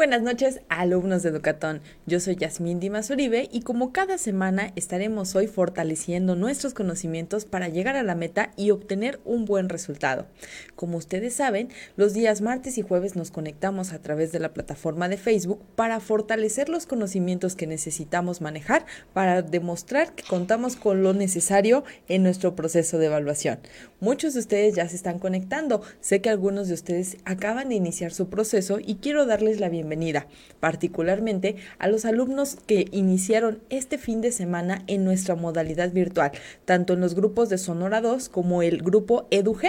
buenas noches, alumnos de Educatón. Yo soy Yasmín Dimas Uribe y como cada semana estaremos hoy fortaleciendo nuestros conocimientos para llegar a la meta y obtener un buen resultado. Como ustedes saben, los días martes y jueves nos conectamos a través de la plataforma de Facebook para fortalecer los conocimientos que necesitamos manejar para demostrar que contamos con lo necesario en nuestro proceso de evaluación. Muchos de ustedes ya se están conectando. Sé que algunos de ustedes acaban de iniciar su proceso y quiero darles la bienvenida bienvenida, particularmente a los alumnos que iniciaron este fin de semana en nuestra modalidad virtual, tanto en los grupos de Sonora 2 como el grupo EduG.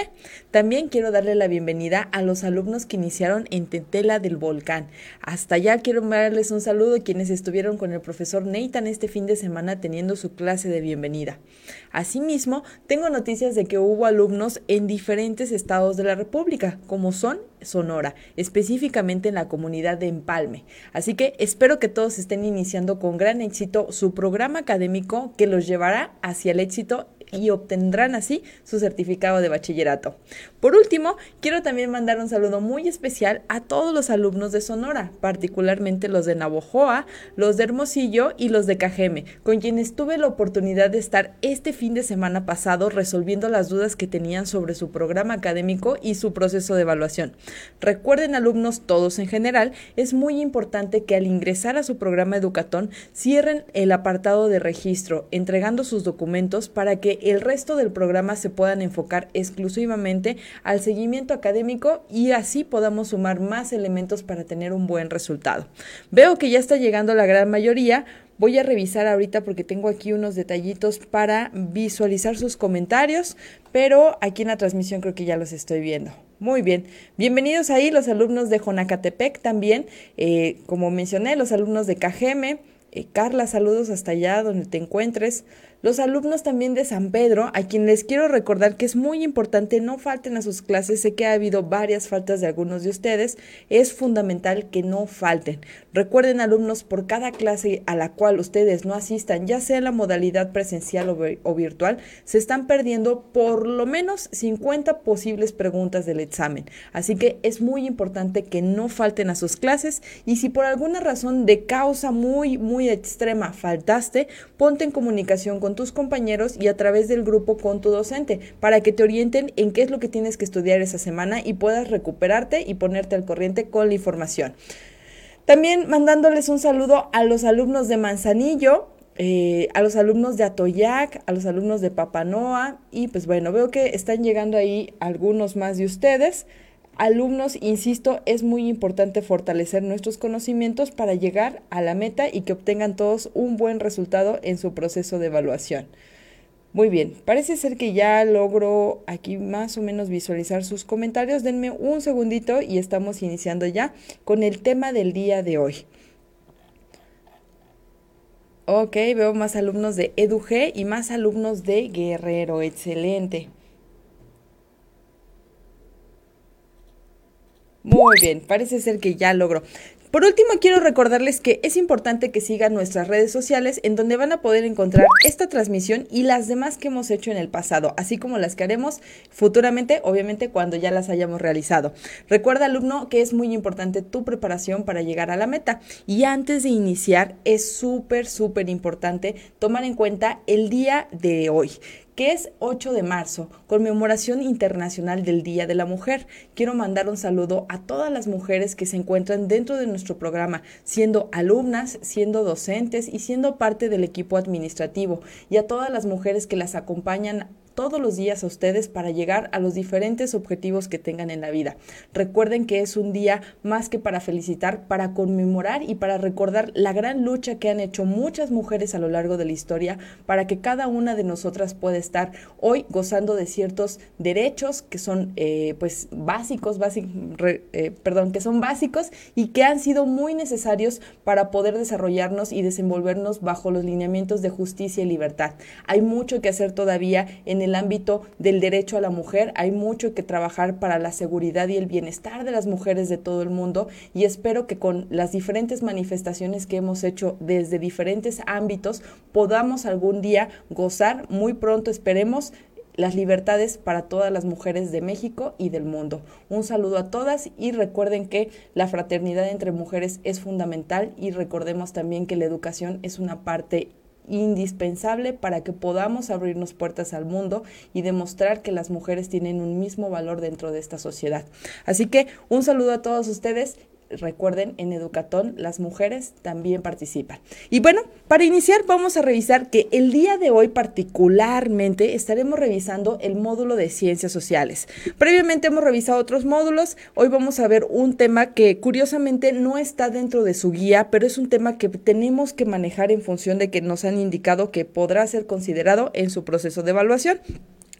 También quiero darle la bienvenida a los alumnos que iniciaron en Tetela del Volcán. Hasta allá quiero darles un saludo a quienes estuvieron con el profesor Nathan este fin de semana teniendo su clase de bienvenida. Asimismo, tengo noticias de que hubo alumnos en diferentes estados de la República, como son Sonora, específicamente en la comunidad de Empalme. Así que espero que todos estén iniciando con gran éxito su programa académico que los llevará hacia el éxito y obtendrán así su certificado de bachillerato. Por último, quiero también mandar un saludo muy especial a todos los alumnos de Sonora, particularmente los de Navojoa, los de Hermosillo y los de Cajeme, con quienes tuve la oportunidad de estar este fin de semana pasado resolviendo las dudas que tenían sobre su programa académico y su proceso de evaluación. Recuerden alumnos todos en general, es muy importante que al ingresar a su programa Educatón cierren el apartado de registro, entregando sus documentos para que el resto del programa se puedan enfocar exclusivamente al seguimiento académico y así podamos sumar más elementos para tener un buen resultado. Veo que ya está llegando la gran mayoría. Voy a revisar ahorita porque tengo aquí unos detallitos para visualizar sus comentarios, pero aquí en la transmisión creo que ya los estoy viendo. Muy bien, bienvenidos ahí los alumnos de Jonacatepec también, eh, como mencioné, los alumnos de KGM. Eh, Carla, saludos hasta allá donde te encuentres. Los alumnos también de San Pedro, a quien les quiero recordar que es muy importante no falten a sus clases, sé que ha habido varias faltas de algunos de ustedes, es fundamental que no falten. Recuerden alumnos, por cada clase a la cual ustedes no asistan, ya sea la modalidad presencial o, o virtual, se están perdiendo por lo menos 50 posibles preguntas del examen. Así que es muy importante que no falten a sus clases y si por alguna razón de causa muy, muy extrema faltaste, ponte en comunicación con tus compañeros y a través del grupo con tu docente para que te orienten en qué es lo que tienes que estudiar esa semana y puedas recuperarte y ponerte al corriente con la información. También mandándoles un saludo a los alumnos de Manzanillo, eh, a los alumnos de Atoyac, a los alumnos de Papanoa y pues bueno, veo que están llegando ahí algunos más de ustedes. Alumnos, insisto, es muy importante fortalecer nuestros conocimientos para llegar a la meta y que obtengan todos un buen resultado en su proceso de evaluación. Muy bien, parece ser que ya logro aquí más o menos visualizar sus comentarios. Denme un segundito y estamos iniciando ya con el tema del día de hoy. Ok, veo más alumnos de EduG y más alumnos de Guerrero. Excelente. Muy bien, parece ser que ya logro. Por último, quiero recordarles que es importante que sigan nuestras redes sociales en donde van a poder encontrar esta transmisión y las demás que hemos hecho en el pasado, así como las que haremos futuramente, obviamente cuando ya las hayamos realizado. Recuerda, alumno, que es muy importante tu preparación para llegar a la meta. Y antes de iniciar, es súper, súper importante tomar en cuenta el día de hoy que es 8 de marzo, conmemoración internacional del Día de la Mujer. Quiero mandar un saludo a todas las mujeres que se encuentran dentro de nuestro programa, siendo alumnas, siendo docentes y siendo parte del equipo administrativo, y a todas las mujeres que las acompañan todos los días a ustedes para llegar a los diferentes objetivos que tengan en la vida. Recuerden que es un día más que para felicitar, para conmemorar y para recordar la gran lucha que han hecho muchas mujeres a lo largo de la historia para que cada una de nosotras pueda estar hoy gozando de ciertos derechos que son eh, pues básicos, eh, perdón, que son básicos y que han sido muy necesarios para poder desarrollarnos y desenvolvernos bajo los lineamientos de justicia y libertad. Hay mucho que hacer todavía en en el ámbito del derecho a la mujer. Hay mucho que trabajar para la seguridad y el bienestar de las mujeres de todo el mundo y espero que con las diferentes manifestaciones que hemos hecho desde diferentes ámbitos podamos algún día gozar, muy pronto esperemos, las libertades para todas las mujeres de México y del mundo. Un saludo a todas y recuerden que la fraternidad entre mujeres es fundamental y recordemos también que la educación es una parte indispensable para que podamos abrirnos puertas al mundo y demostrar que las mujeres tienen un mismo valor dentro de esta sociedad. Así que un saludo a todos ustedes recuerden, en Educatón las mujeres también participan. Y bueno, para iniciar vamos a revisar que el día de hoy particularmente estaremos revisando el módulo de ciencias sociales. Previamente hemos revisado otros módulos, hoy vamos a ver un tema que curiosamente no está dentro de su guía, pero es un tema que tenemos que manejar en función de que nos han indicado que podrá ser considerado en su proceso de evaluación.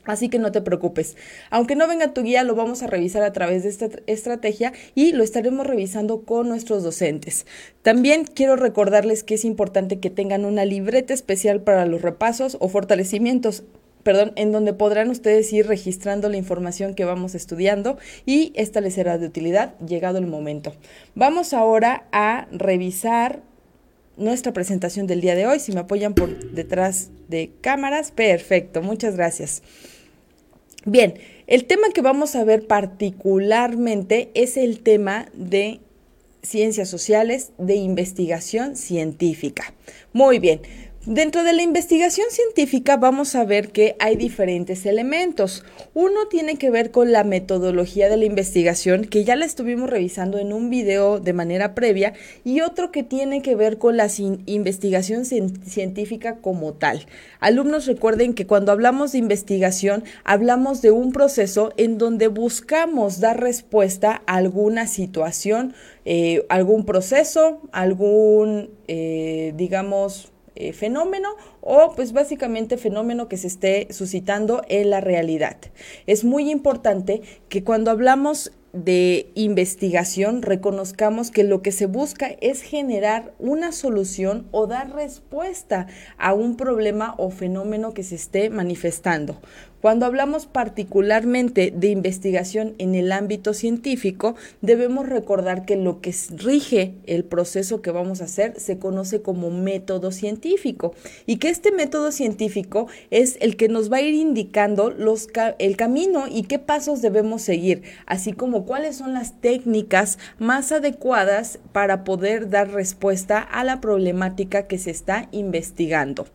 Así que no te preocupes. Aunque no venga tu guía, lo vamos a revisar a través de esta estrategia y lo estaremos revisando con nuestros docentes. También quiero recordarles que es importante que tengan una libreta especial para los repasos o fortalecimientos perdón, en donde podrán ustedes ir registrando la información que vamos estudiando y esta les será de utilidad llegado el momento. Vamos ahora a revisar nuestra presentación del día de hoy. Si me apoyan por detrás de cámaras, perfecto, muchas gracias. Bien, el tema que vamos a ver particularmente es el tema de ciencias sociales, de investigación científica. Muy bien, Dentro de la investigación científica vamos a ver que hay diferentes elementos. Uno tiene que ver con la metodología de la investigación, que ya la estuvimos revisando en un video de manera previa, y otro que tiene que ver con la investigación científica como tal. Alumnos recuerden que cuando hablamos de investigación hablamos de un proceso en donde buscamos dar respuesta a alguna situación, eh, algún proceso, algún, eh, digamos, eh, fenómeno o pues básicamente fenómeno que se esté suscitando en la realidad. Es muy importante que cuando hablamos de investigación reconozcamos que lo que se busca es generar una solución o dar respuesta a un problema o fenómeno que se esté manifestando. Cuando hablamos particularmente de investigación en el ámbito científico, debemos recordar que lo que rige el proceso que vamos a hacer se conoce como método científico y que este método científico es el que nos va a ir indicando el camino y qué pasos debemos seguir, así como cuáles son las técnicas más adecuadas para poder dar respuesta a la problemática que se está investigando.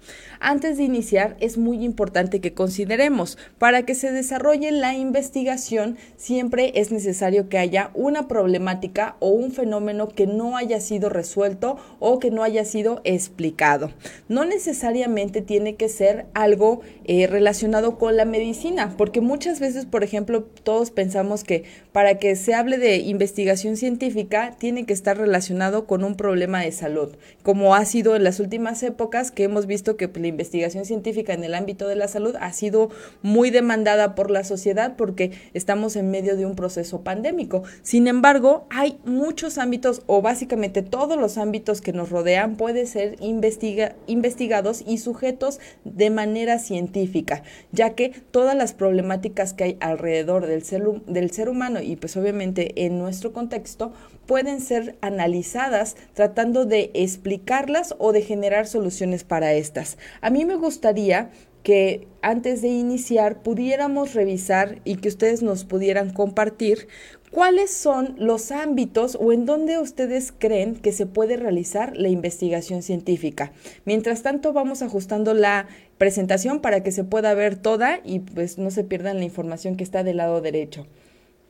Antes de iniciar, es muy importante que consideremos, para que se desarrolle la investigación, siempre es necesario que haya una problemática o un fenómeno que no haya sido resuelto o que no haya sido explicado. No necesariamente tiene que ser algo eh, relacionado con la medicina, porque muchas veces, por ejemplo, todos pensamos que para que se hable de investigación científica tiene que estar relacionado con un problema de salud, como ha sido en las últimas épocas que hemos visto que investigación científica en el ámbito de la salud ha sido muy demandada por la sociedad porque estamos en medio de un proceso pandémico. Sin embargo, hay muchos ámbitos o básicamente todos los ámbitos que nos rodean pueden ser investigados y sujetos de manera científica, ya que todas las problemáticas que hay alrededor del ser, del ser humano y pues obviamente en nuestro contexto pueden ser analizadas tratando de explicarlas o de generar soluciones para estas. A mí me gustaría que antes de iniciar pudiéramos revisar y que ustedes nos pudieran compartir cuáles son los ámbitos o en dónde ustedes creen que se puede realizar la investigación científica. Mientras tanto, vamos ajustando la presentación para que se pueda ver toda y pues no se pierdan la información que está del lado derecho.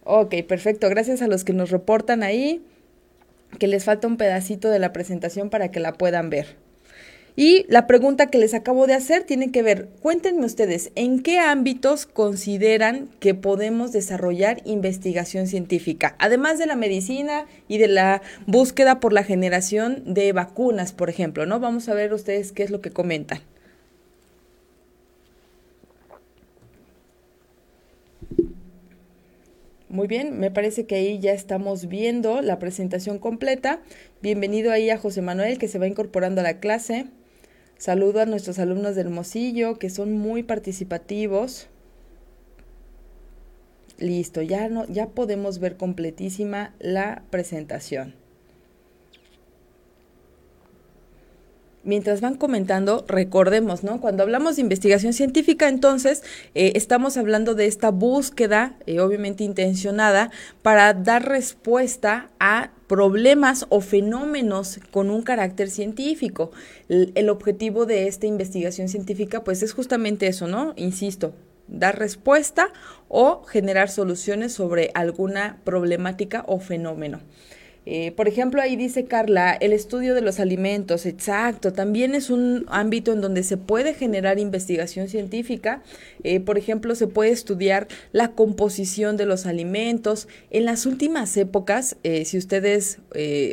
Ok, perfecto. Gracias a los que nos reportan ahí que les falta un pedacito de la presentación para que la puedan ver. Y la pregunta que les acabo de hacer tiene que ver, cuéntenme ustedes, ¿en qué ámbitos consideran que podemos desarrollar investigación científica? Además de la medicina y de la búsqueda por la generación de vacunas, por ejemplo, ¿no? Vamos a ver ustedes qué es lo que comentan. Muy bien, me parece que ahí ya estamos viendo la presentación completa. Bienvenido ahí a José Manuel que se va incorporando a la clase. Saludo a nuestros alumnos del Hermosillo que son muy participativos. Listo, ya no ya podemos ver completísima la presentación. Mientras van comentando, recordemos, ¿no? Cuando hablamos de investigación científica, entonces eh, estamos hablando de esta búsqueda, eh, obviamente intencionada, para dar respuesta a problemas o fenómenos con un carácter científico. El, el objetivo de esta investigación científica, pues es justamente eso, ¿no? Insisto, dar respuesta o generar soluciones sobre alguna problemática o fenómeno. Eh, por ejemplo, ahí dice Carla, el estudio de los alimentos, exacto, también es un ámbito en donde se puede generar investigación científica. Eh, por ejemplo, se puede estudiar la composición de los alimentos. En las últimas épocas, eh, si ustedes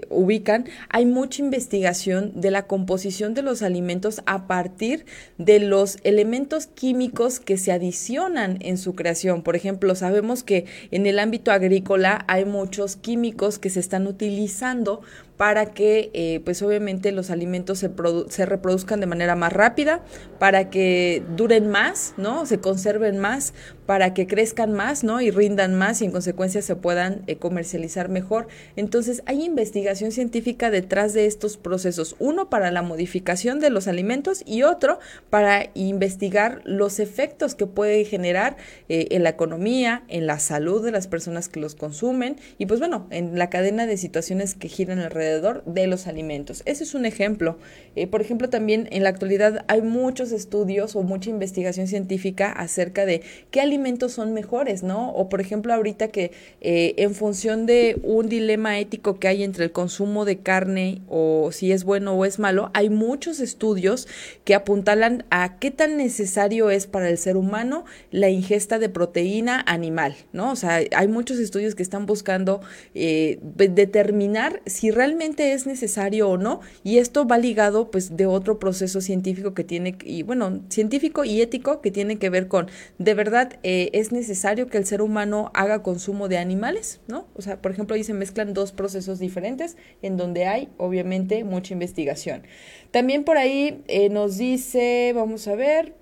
ubican, hay mucha investigación de la composición de los alimentos a partir de los elementos químicos que se adicionan en su creación. Por ejemplo, sabemos que en el ámbito agrícola hay muchos químicos que se están utilizando utilizando para que eh, pues obviamente los alimentos se, se, reproduzcan de manera más rápida, para que duren más, ¿no? Se conserven más, para que crezcan más, ¿no? Y rindan más y en consecuencia se puedan eh, comercializar mejor. Entonces hay investigación científica detrás de estos procesos, uno para la modificación de los alimentos y otro para investigar los efectos que puede generar eh, en la economía, en la salud de las personas que los consumen y pues bueno, en la cadena de situaciones que giran alrededor de los alimentos. Ese es un ejemplo. Eh, por ejemplo, también en la actualidad hay muchos estudios o mucha investigación científica acerca de qué alimentos son mejores, ¿no? O por ejemplo, ahorita que eh, en función de un dilema ético que hay entre el consumo de carne o si es bueno o es malo, hay muchos estudios que apuntalan a qué tan necesario es para el ser humano la ingesta de proteína animal, ¿no? O sea, hay muchos estudios que están buscando eh, determinar si realmente es necesario o no, y esto va ligado pues de otro proceso científico que tiene, y bueno, científico y ético que tiene que ver con, ¿de verdad eh, es necesario que el ser humano haga consumo de animales? ¿No? O sea, por ejemplo, ahí se mezclan dos procesos diferentes en donde hay obviamente mucha investigación. También por ahí eh, nos dice, vamos a ver,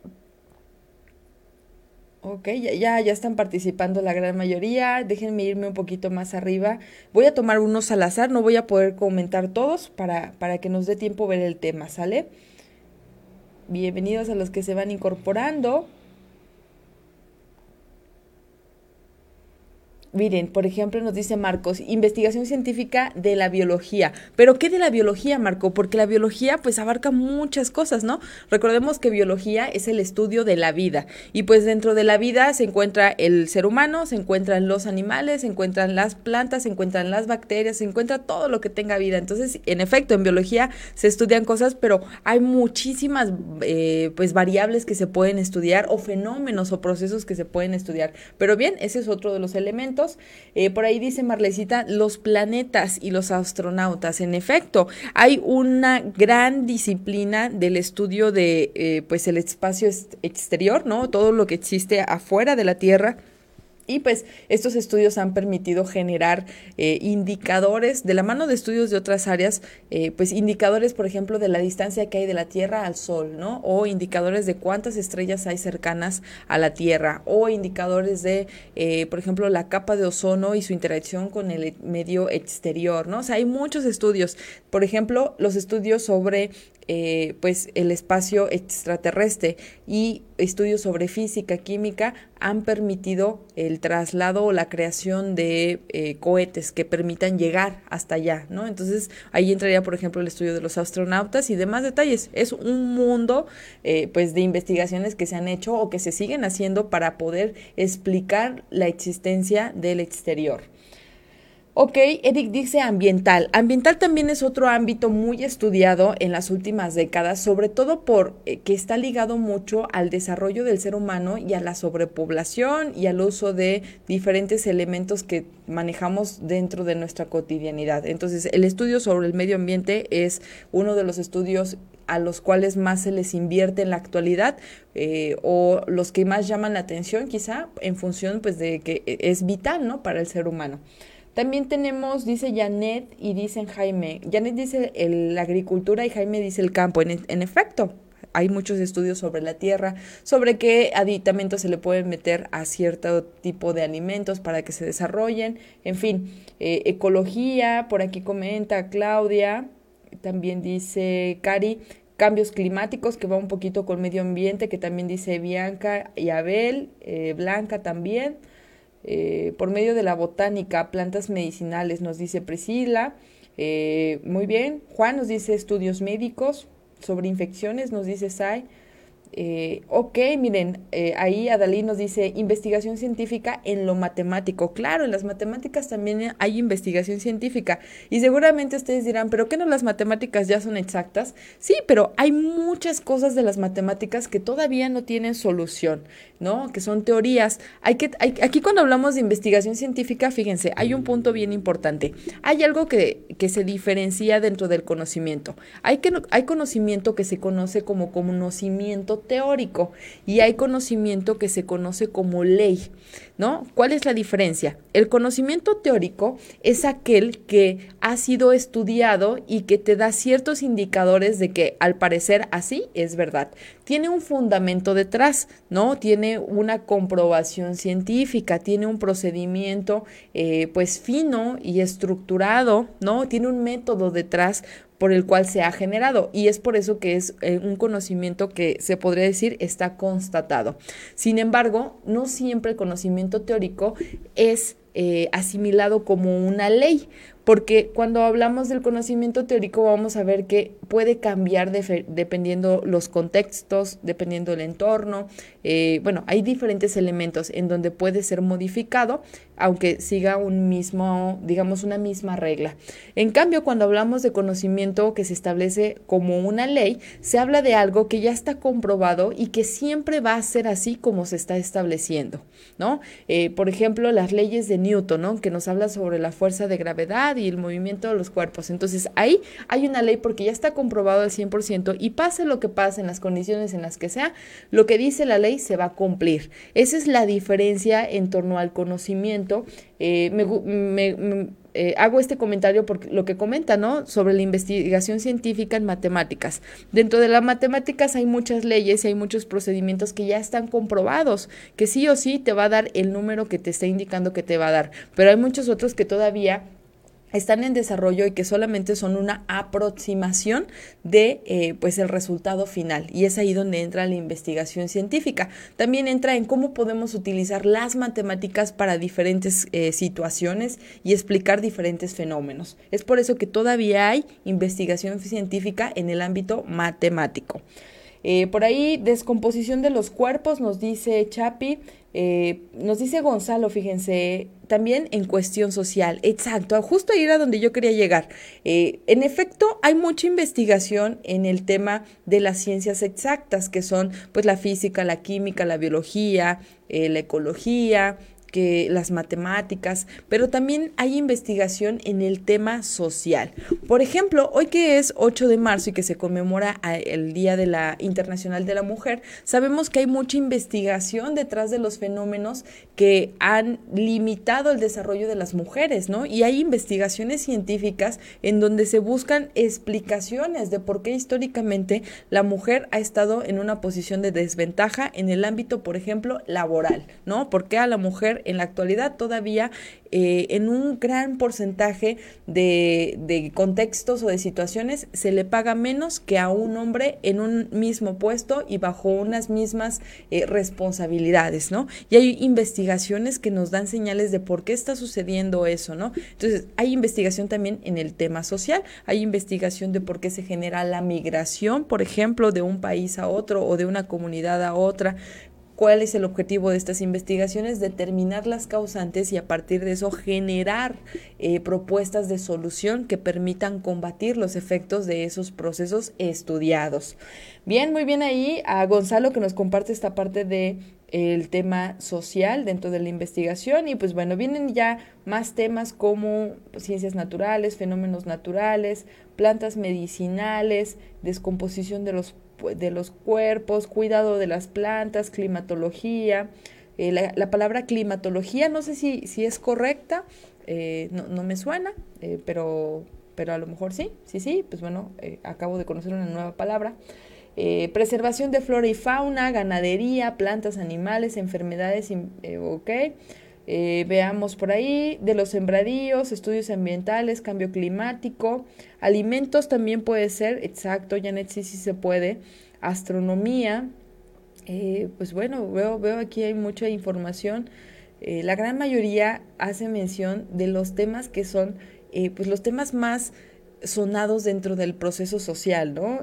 Ok, ya, ya, están participando la gran mayoría. Déjenme irme un poquito más arriba. Voy a tomar unos al azar, no voy a poder comentar todos para, para que nos dé tiempo ver el tema, ¿sale? Bienvenidos a los que se van incorporando. Miren, por ejemplo, nos dice Marcos, investigación científica de la biología. ¿Pero qué de la biología, Marco? Porque la biología pues abarca muchas cosas, ¿no? Recordemos que biología es el estudio de la vida. Y pues dentro de la vida se encuentra el ser humano, se encuentran los animales, se encuentran las plantas, se encuentran las bacterias, se encuentra todo lo que tenga vida. Entonces, en efecto, en biología se estudian cosas, pero hay muchísimas eh, pues variables que se pueden estudiar o fenómenos o procesos que se pueden estudiar. Pero bien, ese es otro de los elementos eh, por ahí dice Marlecita, los planetas y los astronautas. En efecto, hay una gran disciplina del estudio de eh, pues el espacio exterior, ¿no? Todo lo que existe afuera de la Tierra y pues estos estudios han permitido generar eh, indicadores de la mano de estudios de otras áreas, eh, pues indicadores, por ejemplo, de la distancia que hay de la Tierra al Sol, ¿no? O indicadores de cuántas estrellas hay cercanas a la Tierra, o indicadores de, eh, por ejemplo, la capa de ozono y su interacción con el medio exterior, ¿no? O sea, hay muchos estudios. Por ejemplo, los estudios sobre eh, pues el espacio extraterrestre y estudios sobre física, química han permitido el traslado o la creación de eh, cohetes que permitan llegar hasta allá, ¿no? Entonces ahí entraría, por ejemplo, el estudio de los astronautas y demás detalles. Es un mundo, eh, pues, de investigaciones que se han hecho o que se siguen haciendo para poder explicar la existencia del exterior. Ok, Eric dice ambiental. Ambiental también es otro ámbito muy estudiado en las últimas décadas, sobre todo por eh, que está ligado mucho al desarrollo del ser humano y a la sobrepoblación y al uso de diferentes elementos que manejamos dentro de nuestra cotidianidad. Entonces, el estudio sobre el medio ambiente es uno de los estudios a los cuales más se les invierte en la actualidad eh, o los que más llaman la atención quizá en función pues de que es vital ¿no? para el ser humano. También tenemos, dice Janet y dicen Jaime. Janet dice la agricultura y Jaime dice el campo. En, en, efecto, hay muchos estudios sobre la tierra, sobre qué aditamentos se le pueden meter a cierto tipo de alimentos para que se desarrollen. En fin, eh, ecología, por aquí comenta Claudia. También dice Cari, cambios climáticos, que va un poquito con medio ambiente, que también dice Bianca y Abel, eh, Blanca también. Eh, por medio de la botánica, plantas medicinales, nos dice Priscila. Eh, muy bien. Juan nos dice estudios médicos sobre infecciones, nos dice Sai. Eh, ok, miren, eh, ahí Adalí nos dice investigación científica en lo matemático. Claro, en las matemáticas también hay investigación científica. Y seguramente ustedes dirán, ¿pero qué no las matemáticas ya son exactas? Sí, pero hay muchas cosas de las matemáticas que todavía no tienen solución, ¿no? Que son teorías. Hay que, aquí cuando hablamos de investigación científica, fíjense, hay un punto bien importante. Hay algo que, que se diferencia dentro del conocimiento. Hay, que, hay conocimiento que se conoce como conocimiento teórico y hay conocimiento que se conoce como ley, ¿no? ¿Cuál es la diferencia? El conocimiento teórico es aquel que ha sido estudiado y que te da ciertos indicadores de que al parecer así es verdad. Tiene un fundamento detrás, ¿no? Tiene una comprobación científica, tiene un procedimiento eh, pues fino y estructurado, ¿no? Tiene un método detrás por el cual se ha generado y es por eso que es eh, un conocimiento que se podría decir está constatado. Sin embargo, no siempre el conocimiento teórico es eh, asimilado como una ley, porque cuando hablamos del conocimiento teórico vamos a ver que puede cambiar dependiendo los contextos, dependiendo el entorno. Eh, bueno, hay diferentes elementos en donde puede ser modificado, aunque siga un mismo, digamos, una misma regla. En cambio, cuando hablamos de conocimiento que se establece como una ley, se habla de algo que ya está comprobado y que siempre va a ser así como se está estableciendo, ¿no? Eh, por ejemplo, las leyes de Newton, ¿no? Que nos habla sobre la fuerza de gravedad y el movimiento de los cuerpos. Entonces ahí hay una ley porque ya está comprobado al 100% y pase lo que pase en las condiciones en las que sea, lo que dice la ley se va a cumplir. Esa es la diferencia en torno al conocimiento. Eh, eh, hago este comentario porque lo que comenta, ¿no? Sobre la investigación científica en matemáticas. Dentro de las matemáticas hay muchas leyes y hay muchos procedimientos que ya están comprobados, que sí o sí te va a dar el número que te está indicando que te va a dar, pero hay muchos otros que todavía están en desarrollo y que solamente son una aproximación de eh, pues el resultado final. Y es ahí donde entra la investigación científica. También entra en cómo podemos utilizar las matemáticas para diferentes eh, situaciones y explicar diferentes fenómenos. Es por eso que todavía hay investigación científica en el ámbito matemático eh, por ahí, descomposición de los cuerpos, nos dice Chapi, eh, nos dice Gonzalo, fíjense, también en cuestión social. Exacto, justo ahí era donde yo quería llegar. Eh, en efecto, hay mucha investigación en el tema de las ciencias exactas, que son pues la física, la química, la biología, la ecología, que las matemáticas, pero también hay investigación en el tema social. Por ejemplo, hoy que es 8 de marzo y que se conmemora el Día de la Internacional de la Mujer, sabemos que hay mucha investigación detrás de los fenómenos que han limitado el desarrollo de las mujeres, ¿no? Y hay investigaciones científicas en donde se buscan explicaciones de por qué históricamente la mujer ha estado en una posición de desventaja en el ámbito, por ejemplo, laboral, ¿no? ¿Por qué a la mujer en la actualidad todavía eh, en un gran porcentaje de, contextos o de situaciones se le paga menos que a un hombre en un mismo puesto y bajo unas mismas eh, responsabilidades, ¿no? Y hay investigaciones que nos dan señales de por qué está sucediendo eso, ¿no? Entonces, hay investigación también en el tema social, hay investigación de por qué se genera la migración, por ejemplo, de un país a otro o de una comunidad a otra, ¿Cuál es el objetivo de estas investigaciones? Determinar las causantes y a partir de eso generar eh, propuestas de solución que permitan combatir los efectos de esos procesos estudiados. Bien, muy bien ahí a Gonzalo que nos comparte esta parte de el tema social dentro de la investigación y pues bueno, vienen ya más temas como ciencias naturales, fenómenos naturales, plantas medicinales, descomposición de los de los cuerpos, cuidado de las plantas, climatología. Eh, la, palabra climatología, no sé si, si es correcta, eh, no, no, me suena, eh, pero, pero a lo mejor sí, sí, sí, pues bueno, acabo de conocer una nueva palabra. preservación de flora y fauna, ganadería, plantas, animales, enfermedades, ok. Eh, veamos por ahí, de los sembradíos, estudios ambientales, cambio climático, alimentos también puede ser, exacto, Janet, sí, sí se puede, astronomía, eh, pues bueno, veo, veo aquí hay mucha información. Eh, la gran mayoría hace mención de los temas que son, pues los temas más sonados dentro del proceso social, ¿no?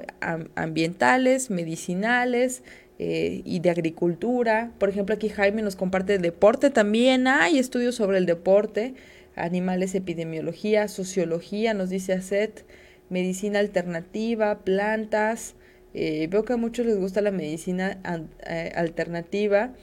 ambientales, medicinales, eh, y de agricultura. Por ejemplo, aquí Jaime nos comparte deporte también. Hay estudios sobre el deporte, animales, epidemiología, sociología, nos dice ACET, medicina alternativa, plantas. Eh, veo que a muchos les gusta la medicina eh, alternativa.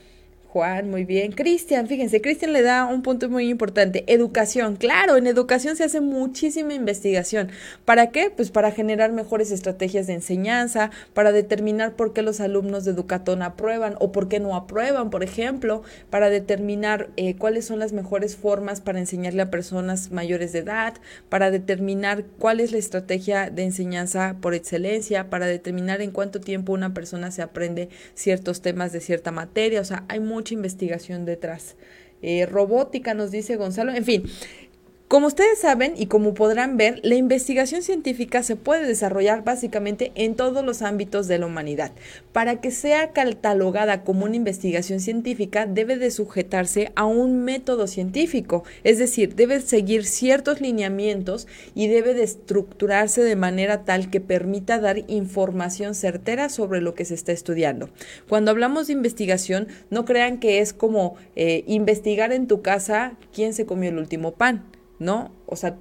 Juan, muy bien. Cristian, fíjense, Cristian le da un punto muy importante. Educación. Claro, en educación se hace muchísima investigación. ¿Para qué? Pues para generar mejores estrategias de enseñanza, para determinar por qué los alumnos de Educatón aprueban o por qué no aprueban, por ejemplo, para determinar eh, cuáles son las mejores formas para enseñarle a personas mayores de edad, para determinar cuál es la estrategia de enseñanza por excelencia, para determinar en cuánto tiempo una persona se aprende ciertos temas de cierta materia. O sea, hay investigación detrás. Eh, robótica, nos dice Gonzalo. En fin, como ustedes saben y como podrán ver, la investigación científica se puede desarrollar básicamente en todos los ámbitos de la humanidad. Para que sea catalogada como una investigación científica, debe de sujetarse a un método científico, es decir, debe seguir ciertos lineamientos y debe de estructurarse de manera tal que permita dar información certera sobre lo que se está estudiando. Cuando hablamos de investigación, no crean que es como eh, investigar en tu casa quién se comió el último pan ¿no? O sea,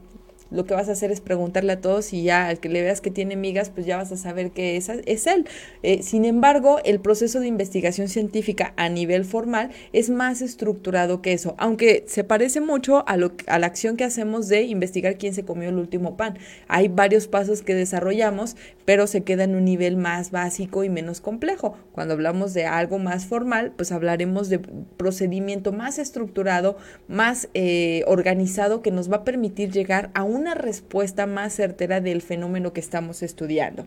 lo que vas a hacer es preguntarle a todos y ya al que le veas que tiene migas, pues ya vas a saber que es, es él. Eh, sin embargo, el proceso de investigación científica a nivel formal es más estructurado que eso, aunque se parece mucho a, lo, a la acción que hacemos de investigar quién se comió el último pan. Hay varios pasos que desarrollamos, pero se queda en un nivel más básico y menos complejo. Cuando hablamos de algo más formal, pues hablaremos de procedimiento más estructurado, más eh, organizado que nos va a permitir llegar a una respuesta más certera del fenómeno que estamos estudiando.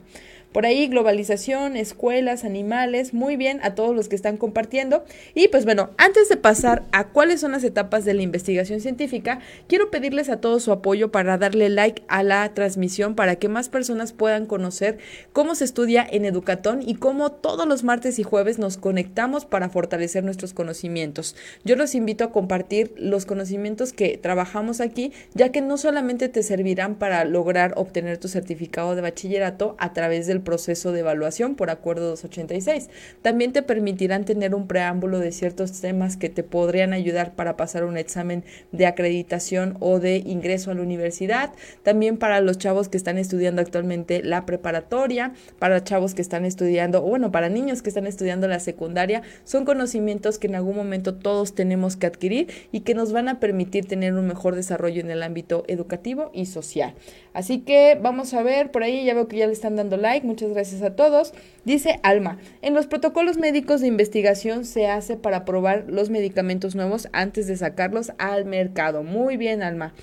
Por ahí, globalización, escuelas, animales, muy bien a todos los que están compartiendo. Y pues bueno, antes de pasar a cuáles son las etapas de la investigación científica, quiero pedirles a todos su apoyo para darle like a la transmisión para que más personas puedan conocer cómo se estudia en Educatón y cómo todos los martes y jueves nos conectamos para fortalecer nuestros conocimientos. Yo los invito a compartir los conocimientos que trabajamos aquí, ya que no solamente te servirán para lograr obtener tu certificado de bachillerato a través del proceso de evaluación por acuerdo 286. También te permitirán tener un preámbulo de ciertos temas que te podrían ayudar para pasar un examen de acreditación o de ingreso a la universidad. También para los chavos que están estudiando actualmente la preparatoria, para chavos que están estudiando, o bueno, para niños que están estudiando la secundaria, son conocimientos que en algún momento todos tenemos que adquirir y que nos van a permitir tener un mejor desarrollo en el ámbito educativo y social. Así que vamos a ver, por ahí ya veo que ya le están dando like muchas gracias a todos. Dice Alma, en los protocolos médicos de investigación se hace para probar los medicamentos nuevos antes de sacarlos al mercado. Muy bien, Alma.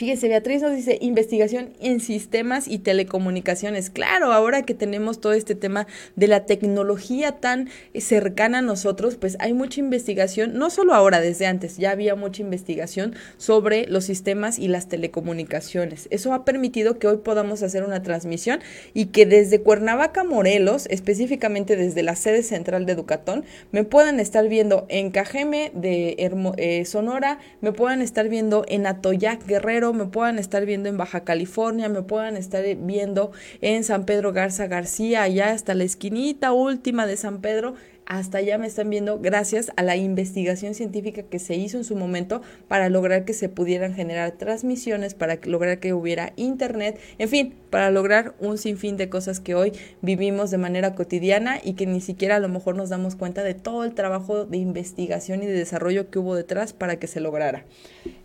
Fíjese, Beatriz nos dice investigación en sistemas y telecomunicaciones. Claro, ahora que tenemos todo este tema de la tecnología tan cercana a nosotros, pues hay mucha investigación, no solo ahora, desde antes, ya había mucha investigación sobre los sistemas y las telecomunicaciones. Eso ha permitido que hoy podamos hacer una transmisión y que desde Cuernavaca, Morelos, específicamente desde la sede central de Educatón, me puedan estar viendo en Cajeme de eh, Sonora, me puedan estar viendo en Atoyac, Guerrero, me puedan estar viendo en Baja California, me puedan estar viendo en San Pedro Garza García, allá hasta la esquinita última de San Pedro, hasta allá me están viendo gracias a la investigación científica que se hizo en su momento para lograr que se pudieran generar transmisiones, para lograr que hubiera internet, en fin, para lograr un sinfín de cosas que hoy vivimos de manera cotidiana y que ni siquiera a lo mejor nos damos cuenta de todo el trabajo de investigación y de desarrollo que hubo detrás para que se lograra.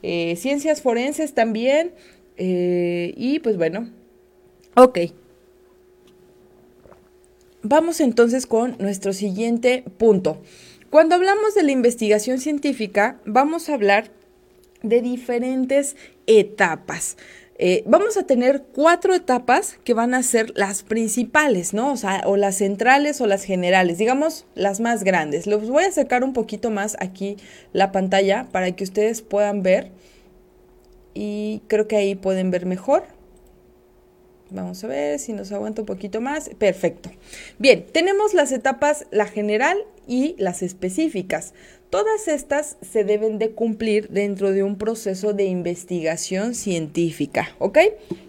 Eh, ciencias forenses también, eh, y pues bueno, ok. Vamos entonces con nuestro siguiente punto. Cuando hablamos de la investigación científica, vamos a hablar de diferentes etapas. eh, vamos a tener cuatro etapas que van a ser las principales, ¿no? O sea, o las centrales o las generales, digamos las más grandes. Les voy a acercar un poquito más aquí la pantalla para que ustedes puedan ver y creo que ahí pueden ver mejor. Vamos a ver si nos aguanta un poquito más. Perfecto. Bien, tenemos las etapas, la general y las específicas. Todas estas se deben de cumplir dentro de un proceso de investigación científica, ¿ok?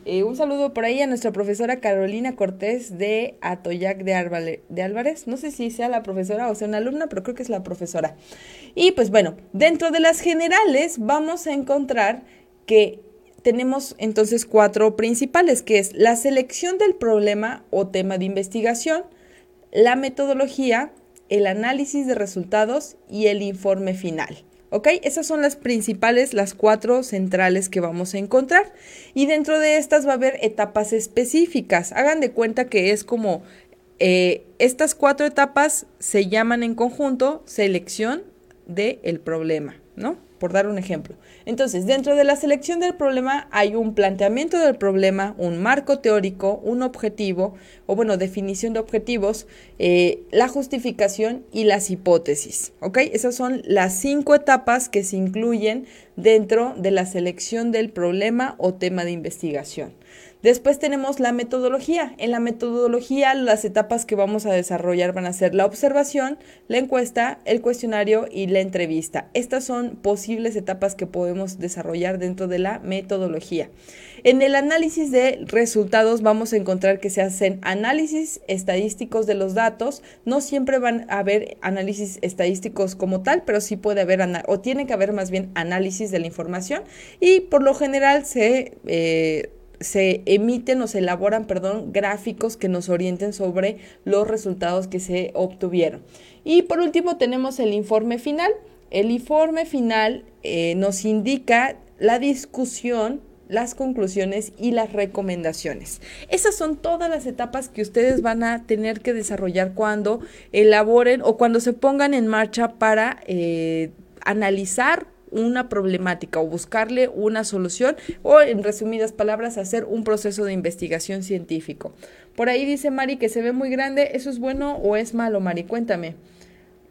Eh, un saludo por ahí a nuestra profesora Carolina Cortés de Atoyac de, de Álvarez. No sé si sea la profesora o sea una alumna, pero creo que es la profesora. Y pues bueno, dentro de las generales vamos a encontrar que tenemos entonces cuatro principales, que es la selección del problema o tema de investigación, la metodología, el análisis de resultados y el informe final. ¿Ok? Esas son las principales, las cuatro centrales que vamos a encontrar. Y dentro de estas va a haber etapas específicas. Hagan de cuenta que es como eh, estas cuatro etapas se llaman en conjunto selección del problema, ¿no? Por dar un ejemplo. Entonces, dentro de la selección del problema hay un planteamiento del problema, un marco teórico, un objetivo, o bueno, definición de objetivos, eh, la justificación y las hipótesis. ¿Ok? Esas son las cinco etapas que se incluyen dentro de la selección del problema o tema de investigación. Después tenemos la metodología. En la metodología las etapas que vamos a desarrollar van a ser la observación, la encuesta, el cuestionario y la entrevista. Estas son posibles etapas que podemos desarrollar dentro de la metodología. En el análisis de resultados vamos a encontrar que se hacen análisis estadísticos de los datos. No siempre van a haber análisis estadísticos como tal, pero sí puede haber o tiene que haber más bien análisis de la información y por lo general se... Eh, se emiten o se elaboran, perdón, gráficos que nos orienten sobre los resultados que se obtuvieron. Y por último tenemos el informe final. El informe final eh, nos indica la discusión las conclusiones y las recomendaciones. Esas son todas las etapas que ustedes van a tener que desarrollar cuando elaboren o cuando se pongan en marcha para eh, analizar una problemática o buscarle una solución o en resumidas palabras hacer un proceso de investigación científico. Por ahí dice Mari que se ve muy grande, ¿eso es bueno o es malo, Mari? Cuéntame.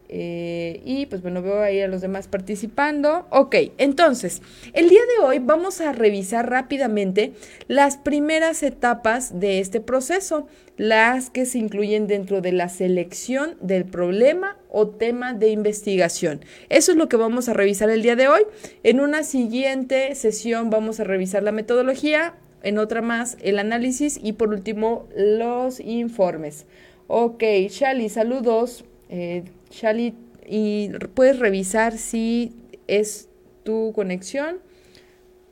Eh, y pues bueno, veo ahí a los demás participando. Ok, entonces, el día de hoy vamos a revisar rápidamente las primeras etapas de este proceso, las que se incluyen dentro de la selección del problema o tema de investigación. Eso es lo que vamos a revisar el día de hoy. En una siguiente sesión vamos a revisar la metodología, en otra más el análisis y por último los informes. Ok, Shali, saludos. Eh, Shali, y puedes revisar si es tu conexión.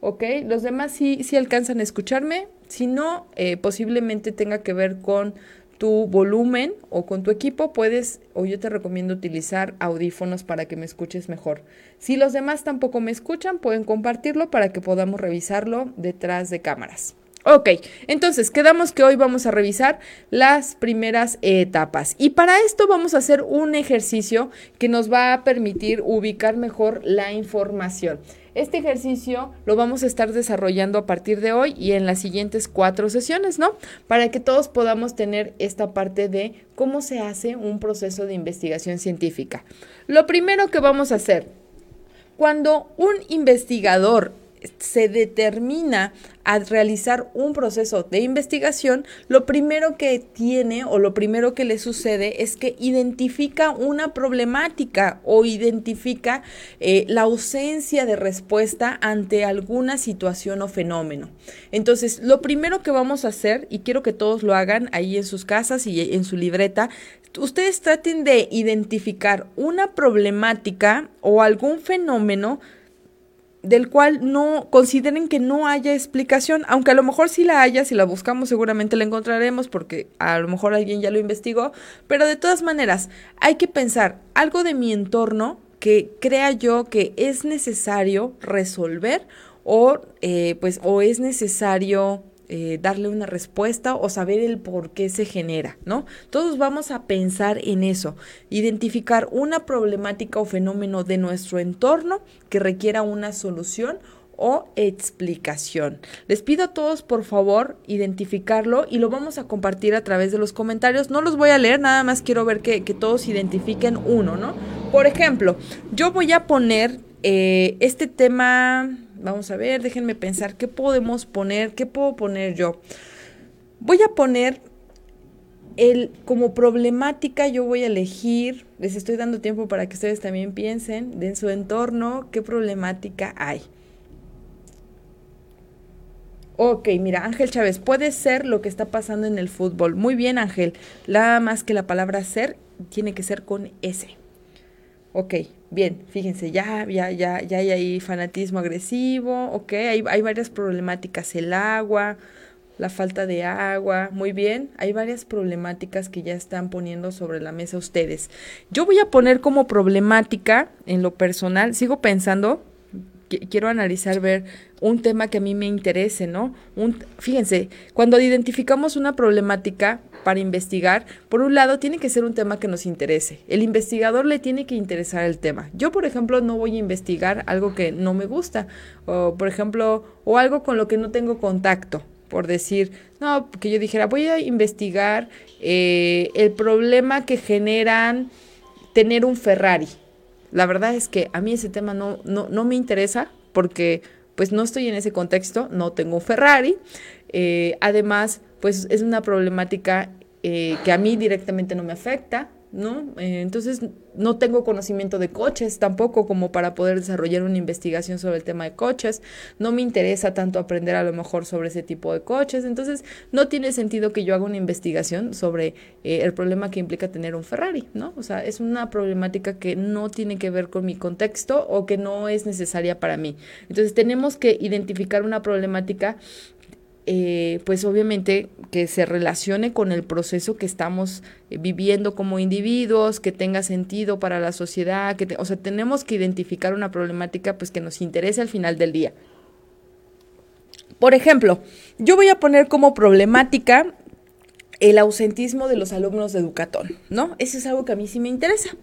Ok, los demás sí, sí alcanzan a escucharme. Si no, eh, posiblemente tenga que ver con tu volumen o con tu equipo, puedes o yo te recomiendo utilizar audífonos para que me escuches mejor. Si los demás tampoco me escuchan, pueden compartirlo para que podamos revisarlo detrás de cámaras. Ok, entonces quedamos que hoy vamos a revisar las primeras etapas y para esto vamos a hacer un ejercicio que nos va a permitir ubicar mejor la información. Este ejercicio lo vamos a estar desarrollando a partir de hoy y en las siguientes cuatro sesiones, ¿no? Para que todos podamos tener esta parte de cómo se hace un proceso de investigación científica. Lo primero que vamos a hacer, cuando un investigador se determina a realizar un proceso de investigación, lo primero que tiene o lo primero que le sucede es que identifica una problemática o identifica eh, la ausencia de respuesta ante alguna situación o fenómeno. Entonces, lo primero que vamos a hacer, y quiero que todos lo hagan ahí en sus casas y en su libreta, ustedes traten de identificar una problemática o algún fenómeno del cual no consideren que no haya explicación, aunque a lo mejor sí la haya, si la buscamos seguramente la encontraremos porque a lo mejor alguien ya lo investigó, pero de todas maneras hay que pensar algo de mi entorno que crea yo que es necesario resolver o eh, pues o es necesario eh, darle una respuesta o saber el por qué se genera, ¿no? Todos vamos a pensar en eso, identificar una problemática o fenómeno de nuestro entorno que requiera una solución o explicación. Les pido a todos por favor identificarlo y lo vamos a compartir a través de los comentarios. No los voy a leer, nada más quiero ver que, todos identifiquen uno, ¿no? Por ejemplo, yo voy a poner eh, este tema, vamos a ver, déjenme pensar, ¿qué podemos poner? ¿Qué puedo poner yo? Voy a poner el, como problemática yo voy a elegir, les estoy dando tiempo para que ustedes también piensen de en su entorno qué problemática hay. Ok, mira, Ángel Chávez, puede ser lo que está pasando en el fútbol. Muy bien, Ángel. Nada más que la palabra ser tiene que ser con S. Ok, bien, fíjense, ya, ya, ya, ya hay ahí fanatismo agresivo, ok, hay, hay varias problemáticas, el agua, la falta de agua, muy bien, hay varias problemáticas que ya están poniendo sobre la mesa ustedes. Yo voy a poner como problemática en lo personal, sigo pensando, quiero analizar, ver un tema que a mí me interese, ¿no? Un, fíjense, cuando identificamos una problemática para investigar, por un lado tiene que ser un tema que nos interese. El investigador le tiene que interesar el tema. Yo, por ejemplo, no voy a investigar algo que no me gusta, o por ejemplo, o algo con lo que no tengo contacto por decir, no, que yo dijera, voy a investigar eh, el problema que generan tener un Ferrari. La verdad es que a mí ese tema no, no, no me interesa porque pues no estoy en ese contexto, no tengo un Ferrari. Eh, además, pues es una problemática eh, que a mí directamente no me afecta, ¿no? Eh, entonces no tengo conocimiento de coches tampoco como para poder desarrollar una investigación sobre el tema de coches, no me interesa tanto aprender a lo mejor sobre ese tipo de coches, entonces no tiene sentido que yo haga una investigación sobre eh, el problema que implica tener un Ferrari, ¿no? O sea, es una problemática que no tiene que ver con mi contexto o que no es necesaria para mí. Entonces tenemos que identificar una problemática eh, pues obviamente que se relacione con el proceso que estamos eh, viviendo como individuos, que tenga sentido para la sociedad, que o sea, tenemos que identificar una problemática pues que nos interese al final del día. Por ejemplo, yo voy a poner como problemática el ausentismo de los alumnos de Educatón, ¿no? Eso es algo que a mí sí me interesa.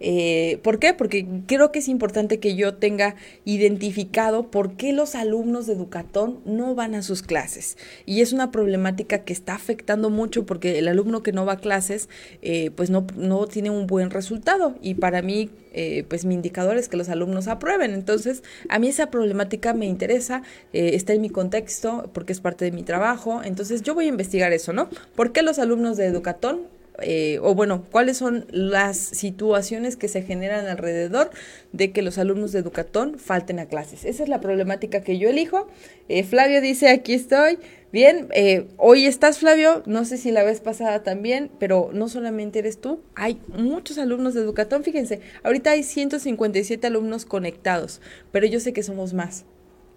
Eh, ¿Por qué? Porque creo que es importante que yo tenga identificado por qué los alumnos de Educatón no van a sus clases. Y es una problemática que está afectando mucho porque el alumno que no va a clases, eh, pues no, no tiene un buen resultado. Y para mí, eh, pues mi indicador es que los alumnos aprueben. Entonces, a mí esa problemática me interesa, está en mi contexto porque es parte de mi trabajo. Entonces, yo voy a investigar eso, ¿no? ¿Por qué los alumnos de Educatón eh, o bueno, cuáles son las situaciones que se generan alrededor de que los alumnos de Educatón falten a clases. Esa es la problemática que yo elijo. Eh, Flavio dice, aquí estoy. Bien, eh, hoy estás Flavio, no sé si la vez pasada también, pero no solamente eres tú, hay muchos alumnos de Educatón, fíjense, ahorita hay 157 alumnos conectados, pero yo sé que somos más.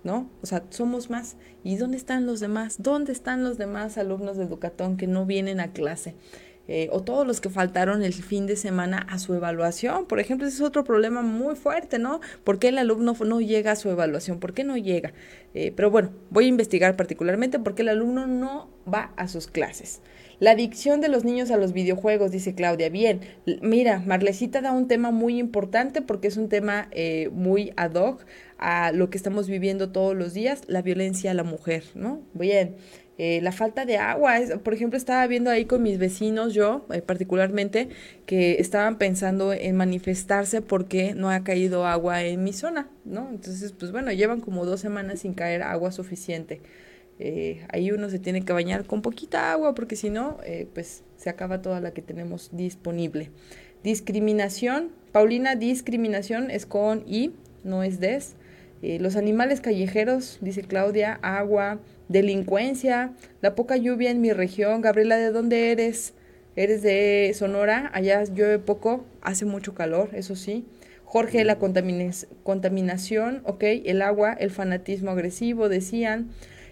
¿no? O sea, somos más. ¿Y dónde están los demás? ¿Dónde están los demás alumnos de Educatón que no vienen a clase? Eh, o todos los que faltaron el fin de semana a su evaluación. Por ejemplo, ese es otro problema muy fuerte, ¿no? ¿Por qué el alumno no llega a su evaluación? ¿Por qué no llega? Eh, pero bueno, voy a investigar particularmente por qué el alumno no va a sus clases. La adicción de los niños a los videojuegos, dice Claudia. Bien, mira, Marlecita da un tema muy importante porque es un tema eh, muy ad hoc a lo que estamos viviendo todos los días, la violencia a la mujer, ¿no? Bien, eh, la falta de agua. por ejemplo, estaba viendo ahí con mis vecinos, yo eh, particularmente, que estaban pensando en manifestarse porque no ha caído agua en mi zona, ¿no? Entonces, pues bueno, llevan como dos semanas sin caer agua suficiente. Eh, ahí uno se tiene que bañar con poquita agua porque si no, pues se acaba toda la que tenemos disponible. Discriminación, Paulina, discriminación es con I, no es des. los animales callejeros, dice Claudia, agua, delincuencia, la poca lluvia en mi región. Gabriela, ¿de dónde eres? ¿Eres de Sonora? Allá llueve poco, hace mucho calor, eso sí. Jorge, la contaminación, ok, el agua, el fanatismo agresivo, decían,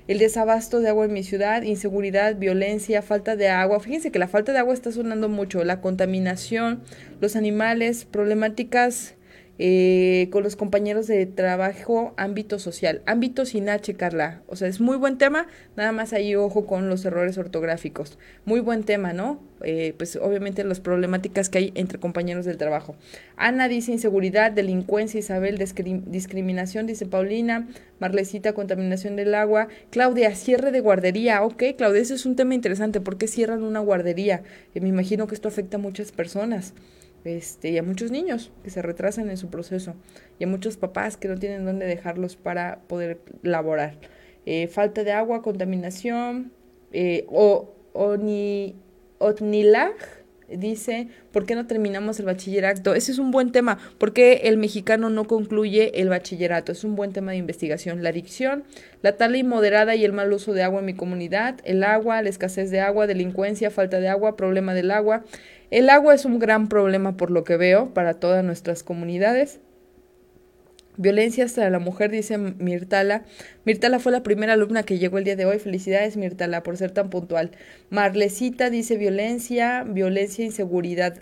el desabasto de agua en mi ciudad, inseguridad, violencia, falta de agua. Fíjense que la falta de agua está sonando mucho, la contaminación, los animales, problemáticas eh, con los compañeros de trabajo, ámbito social, ámbito sin H, Carla. O sea, es muy buen tema, nada más ahí ojo con los errores ortográficos. Muy buen tema, ¿no? Eh, pues obviamente las problemáticas que hay entre compañeros del trabajo. Ana dice inseguridad, delincuencia, Isabel, discriminación, dice Paulina, Marlecita, contaminación del agua, Claudia, cierre de guardería, ok, Claudia, ese es un tema interesante, ¿por qué cierran una guardería? Eh, me imagino que esto afecta a muchas personas este, y a muchos niños que se retrasan en su proceso y a muchos papás que no tienen dónde dejarlos para poder laborar. Eh, falta de agua, contaminación, eh, o, ni, Otnilag dice, ¿por qué no terminamos el bachillerato? Ese es un buen tema, ¿por qué el mexicano no concluye el bachillerato? Es un buen tema de investigación. La adicción, la tala inmoderada y el mal uso de agua en mi comunidad, el agua, la escasez de agua, delincuencia, falta de agua, problema del agua, el agua es un gran problema por lo que veo para todas nuestras comunidades. Violencia hasta la mujer, dice Mirtala. Mirtala fue la primera alumna que llegó el día de hoy. Felicidades, Mirtala, por ser tan puntual. Marlecita dice violencia, violencia, inseguridad,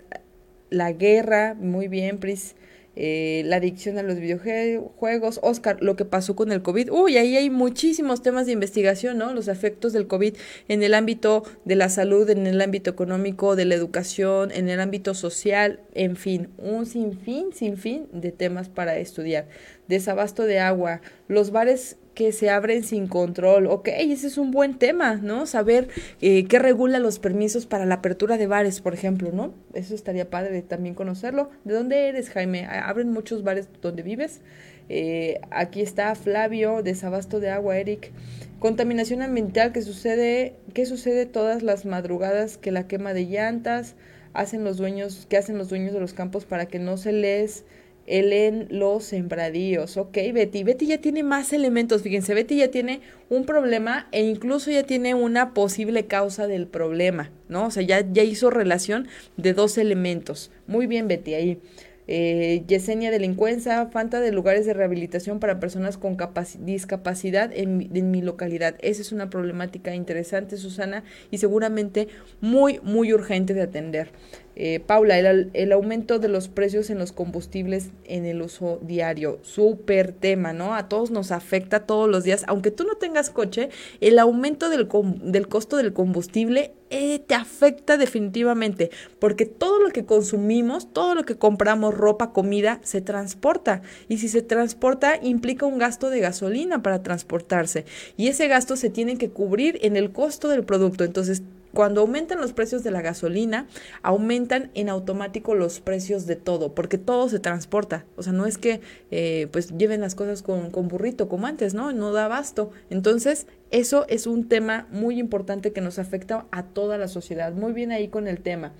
la guerra. Muy bien, Pris. Eh, la adicción a los videojuegos, Oscar, lo que pasó con el COVID. Uy, ahí hay muchísimos temas de investigación, ¿no? Los efectos del COVID en el ámbito de la salud, en el ámbito económico, de la educación, en el ámbito social, en fin, un sinfín, sinfín de temas para estudiar. Desabasto de agua, los bares que se abren sin control. Ok, ese es un buen tema, ¿no? Saber eh, qué regula los permisos para la apertura de bares, por ejemplo, ¿no? Eso estaría padre también conocerlo. ¿De dónde eres, Jaime? ¿Abren muchos bares donde vives? Eh, aquí está Flavio, desabasto de agua, Eric. Contaminación ambiental que sucede, ¿qué sucede todas las madrugadas que la quema de llantas hacen los dueños, que hacen los dueños de los campos para que no se les el en los sembradíos. Ok, Betty. Betty ya tiene más elementos. Fíjense, Betty ya tiene un problema e incluso ya tiene una posible causa del problema, ¿no? O sea, ya, ya hizo relación de dos elementos. Muy bien, Betty, ahí. Eh, Yesenia delincuencia, falta de lugares de rehabilitación para personas con discapacidad en, en, mi localidad. Esa es una problemática interesante, Susana, y seguramente muy, muy urgente de atender. Eh, Paula, el, aumento de los precios en los combustibles en el uso diario, súper tema, ¿no? A todos nos afecta todos los días, aunque tú no tengas coche, el aumento del, del costo del combustible eh, te afecta definitivamente, porque todo lo que consumimos, todo lo que compramos, ropa, comida, se transporta. Y si se transporta, implica un gasto de gasolina para transportarse. Y ese gasto se tiene que cubrir en el costo del producto. Entonces, cuando aumentan los precios de la gasolina, aumentan en automático los precios de todo, porque todo se transporta. O sea, no es que eh, pues lleven las cosas con, con burrito como antes, ¿no? No da abasto. Entonces, eso es un tema muy importante que nos afecta a toda la sociedad. Muy bien ahí con el tema.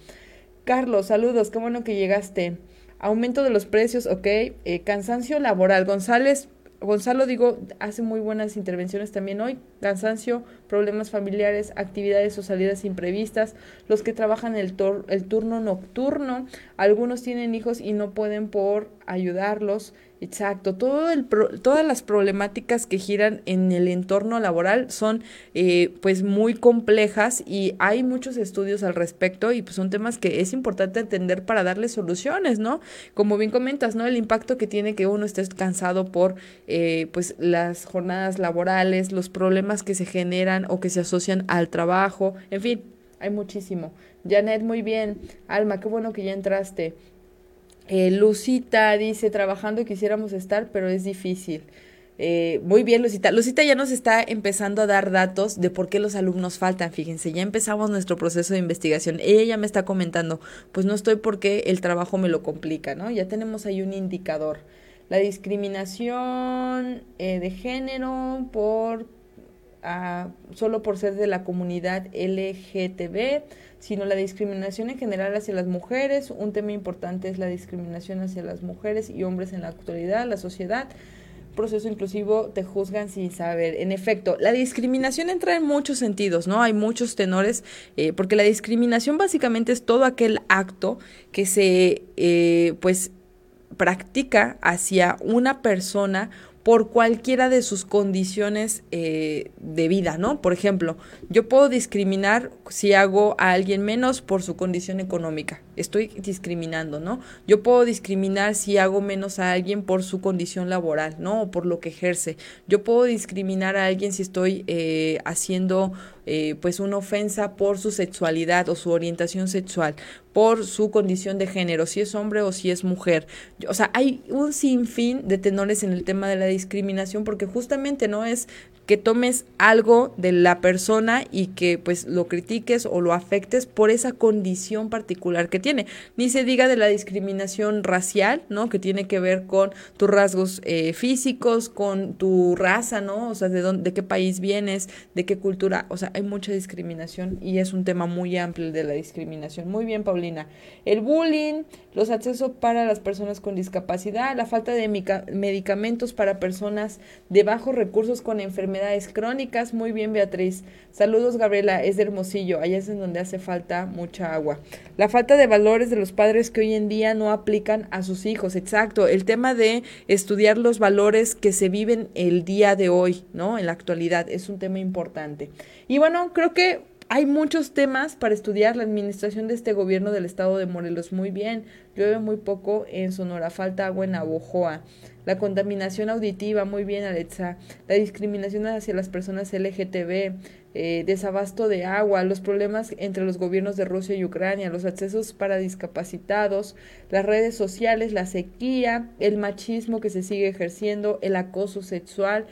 Carlos, saludos, qué bueno que llegaste. Aumento de los precios, ok. Eh, cansancio laboral. González, Gonzalo, digo, hace muy buenas intervenciones también hoy. Cansancio, problemas familiares, actividades o salidas imprevistas, los que trabajan el, el turno nocturno, algunos tienen hijos y no pueden por ayudarlos, Exacto, todo el todas las problemáticas que giran en el entorno laboral son eh, pues muy complejas y hay muchos estudios al respecto y pues son temas que es importante entender para darle soluciones, ¿no? Como bien comentas, ¿no? El impacto que tiene que uno esté cansado por eh, pues las jornadas laborales, los problemas que se generan o que se asocian al trabajo, en fin, hay muchísimo. Janet, muy bien. Alma, qué bueno que ya entraste. Eh, Lucita dice, trabajando quisiéramos estar, pero es difícil. Eh, muy bien, Lucita. Lucita ya nos está empezando a dar datos de por qué los alumnos faltan. Fíjense, ya empezamos nuestro proceso de investigación. Ella ya me está comentando, pues no estoy porque el trabajo me lo complica, ¿no? Ya tenemos ahí un indicador. La discriminación eh, de género por solo por ser de la comunidad LGTB sino la discriminación en general hacia las mujeres. Un tema importante es la discriminación hacia las mujeres y hombres en la actualidad, la sociedad. Proceso inclusivo te juzgan sin saber. En efecto, la discriminación entra en muchos sentidos, ¿no? Hay muchos tenores, eh, porque la discriminación básicamente es todo aquel acto que se, eh, pues, practica hacia una persona por cualquiera de sus condiciones eh, de vida, ¿no? Por ejemplo, yo puedo discriminar si hago a alguien menos por su condición económica. Estoy discriminando, ¿no? Yo puedo discriminar si hago menos a alguien por su condición laboral, ¿no? O por lo que ejerce. Yo puedo discriminar a alguien si estoy eh, haciendo eh, pues una ofensa por su sexualidad o su orientación sexual, por su condición de género, si es hombre o si es mujer. O sea, hay un sinfín de tenores en el tema de la discriminación porque justamente no es que tomes algo de la persona y que pues lo critiques o lo afectes por esa condición particular que tiene. Ni se diga de la discriminación racial, ¿no? Que tiene que ver con tus rasgos eh, físicos, con tu raza, ¿no? O sea, de, dónde, de qué país vienes, de qué cultura. O sea, hay mucha discriminación y es un tema muy amplio de la discriminación. Muy bien, Paulina. El bullying, los accesos para las personas con discapacidad, la falta de medicamentos para personas de bajos recursos con enfermedades crónicas. Muy bien, Beatriz. Saludos, Gabriela. Es de Hermosillo. Allá es en donde hace falta mucha agua. La falta de valores de los padres que hoy en día no aplican a sus hijos. Exacto. El tema de estudiar los valores que se viven el día de hoy, ¿no? En la actualidad. Es un tema importante. Y bueno, creo que hay muchos temas para estudiar la administración de este gobierno del estado de Morelos. Muy bien, llueve muy poco en Sonora, falta agua en Abojoa la contaminación auditiva, muy bien Alexa, la discriminación hacia las personas LGTB, eh, desabasto de agua, los problemas entre los gobiernos de Rusia y Ucrania, los accesos para discapacitados, las redes sociales, la sequía, el machismo que se sigue ejerciendo, el acoso sexual.